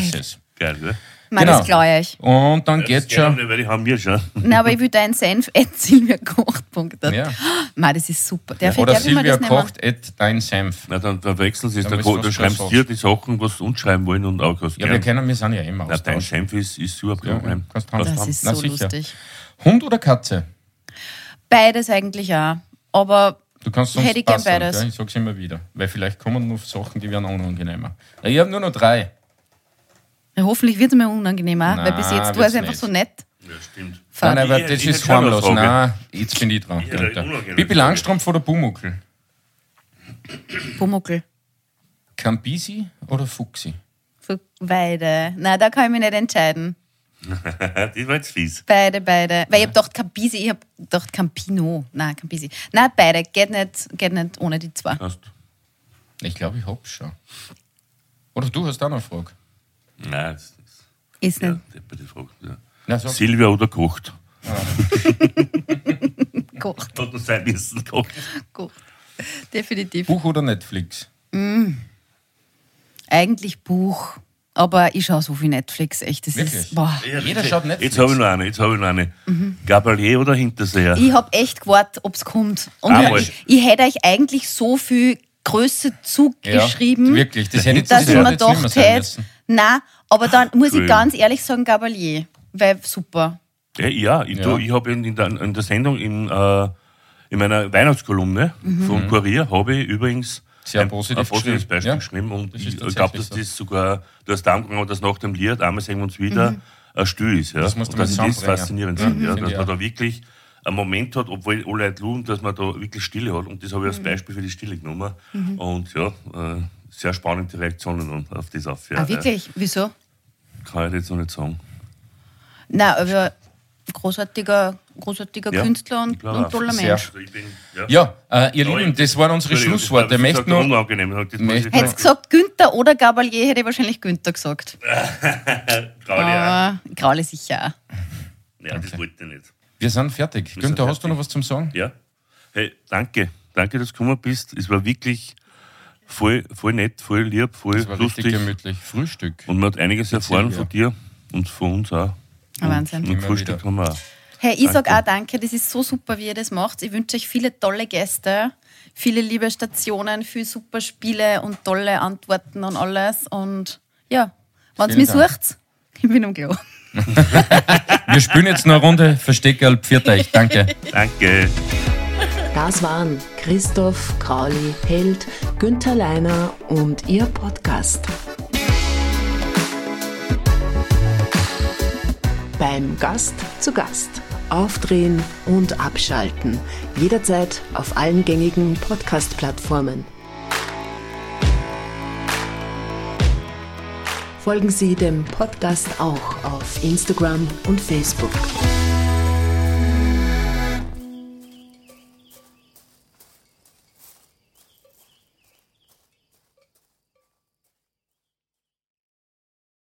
Ist es. Geil, gell? Mann, Genau. das glaube ich. Und dann Das geht's schon. nicht, weil die haben wir schon. Nein, aber ich will deinen Senf at silviakocht.at. Ja. Mann, das ist super. Oder darf ich mir Silvia kocht at dein Senf. Na, dann, dann wechseln sie es. Dann Dann, dann schreibst gleich dir die Sachen, was sie uns schreiben wollen und auch was Ja, wir kennen, wir sind ja immer Na, dein. Senf ist, ist super. Ja, Problem. kannst haben. Das ist Na, so sicher. lustig. Hund oder Katze? Beides eigentlich auch. Aber Du kannst sonst Hätte ich gern beides. gell? Ich sag's immer wieder. Weil vielleicht kommen noch Sachen, die werden unangenehmer. Ja, Ich habe nur noch drei. Ja, hoffentlich wird es mir unangenehmer, Na, weil bis jetzt war es einfach nicht. so nett. Ja, stimmt. Nein, aber Ich- das ich ist harmlos. Nein, jetzt bin ich dran. unangenehme Bibi Frage. Langstrumpf oder Pumuckl? Pumuckl. Campisi oder Fuchsi? Für beide. Nein, da kann ich mich nicht entscheiden. die war jetzt fies. Beide, beide. Weil ich habe gedacht Campisi, ich habe gedacht Campino. Nein, Campisi. Nein, beide. Geht nicht, geht nicht ohne die zwei. Hast. Ich glaube, ich hab's schon. Oder du hast auch noch eine Frage. Nein, das ist Ist ja, nicht Frage. Ja. Na, sag. Silvia oder kocht? gekocht. Hat uns sein müssen kocht. gekocht. Definitiv. Buch oder Netflix? Eigentlich Buch. Aber ich schaue so viel Netflix, echt. Das Wirklich? ist. Boah. Jeder schaut Netflix. Jetzt habe ich noch eine, jetzt habe ich noch eine. Mhm. Gabalier oder Hinterseher? Ich habe echt gewartet, ob es kommt. Und ich, ich hätte euch eigentlich so viel Größe zugeschrieben, Ja, wirklich, das hätte ich dass ich das mir gedacht hätte. Nein, aber dann muss ich Entschuldigung. ganz ehrlich sagen, Gabalier. Weil super. Ja, ja ich, Ja. ich habe in, in, der, in der Sendung in, äh, in meiner Weihnachtskolumne vom Kurier habe ich übrigens Sehr ein, positiv ein positives geschrieben. Beispiel Ja, geschrieben und das ich, ist ich glaube, dass so. das sogar, du hast da angefangen, dass nach dem Lied, einmal sehen wir uns wieder, ein Stil ist. Ja? Das dass das zusammenbringen. faszinierend sind, ja? Dass ich man da wirklich einen Moment hat, obwohl alle Leute lugen, dass man da wirklich Stille hat und das habe ich als Beispiel für die Stille genommen und ja, äh, sehr spannende Reaktionen auf das auf. Ja, ah, wirklich? Wieso? Ja, kann ich jetzt noch nicht sagen. Nein, aber großartiger, großartiger Ja, Künstler und, und toller Sehr. Mensch. Ich bin, Ja, äh, ihr Ja, Lieben, das waren unsere Schlussworte. Ich möchte nur. Hättest gesagt Günther oder Gabalier, hätte ich wahrscheinlich Günther gesagt. Dir Aber Graule sicher auch. Ja, das wollte ich nicht. wir sind fertig. sind Günther, hast du noch was zum Sagen? Ja. Hey, danke. Danke, dass du gekommen bist. Es war wirklich voll, voll nett, voll lieb, voll Das war richtig lustig. gemütlich. Frühstück. Und man hat einiges erfahren ja. von dir und von uns auch. Ein Wahnsinn. Und Frühstück wieder. haben wir auch. Hey, ich sag Danke. auch danke, das ist so super, wie ihr das macht. Ich wünsche euch viele tolle Gäste, viele liebe Stationen, viel super Spiele und tolle Antworten und alles. Und ja, wenn ihr mich Dank. sucht, ich bin am Klo. Wir spielen jetzt noch eine Runde Versteckerl, pfiat euch. Danke. Danke. Das waren Christoph Krauli Held, Günther Leiner und ihr Podcast. Beim Gast zu Gast. Aufdrehen und abschalten. Jederzeit auf allen gängigen Podcast-Plattformen. Folgen Sie dem Podcast auch auf Instagram und Facebook.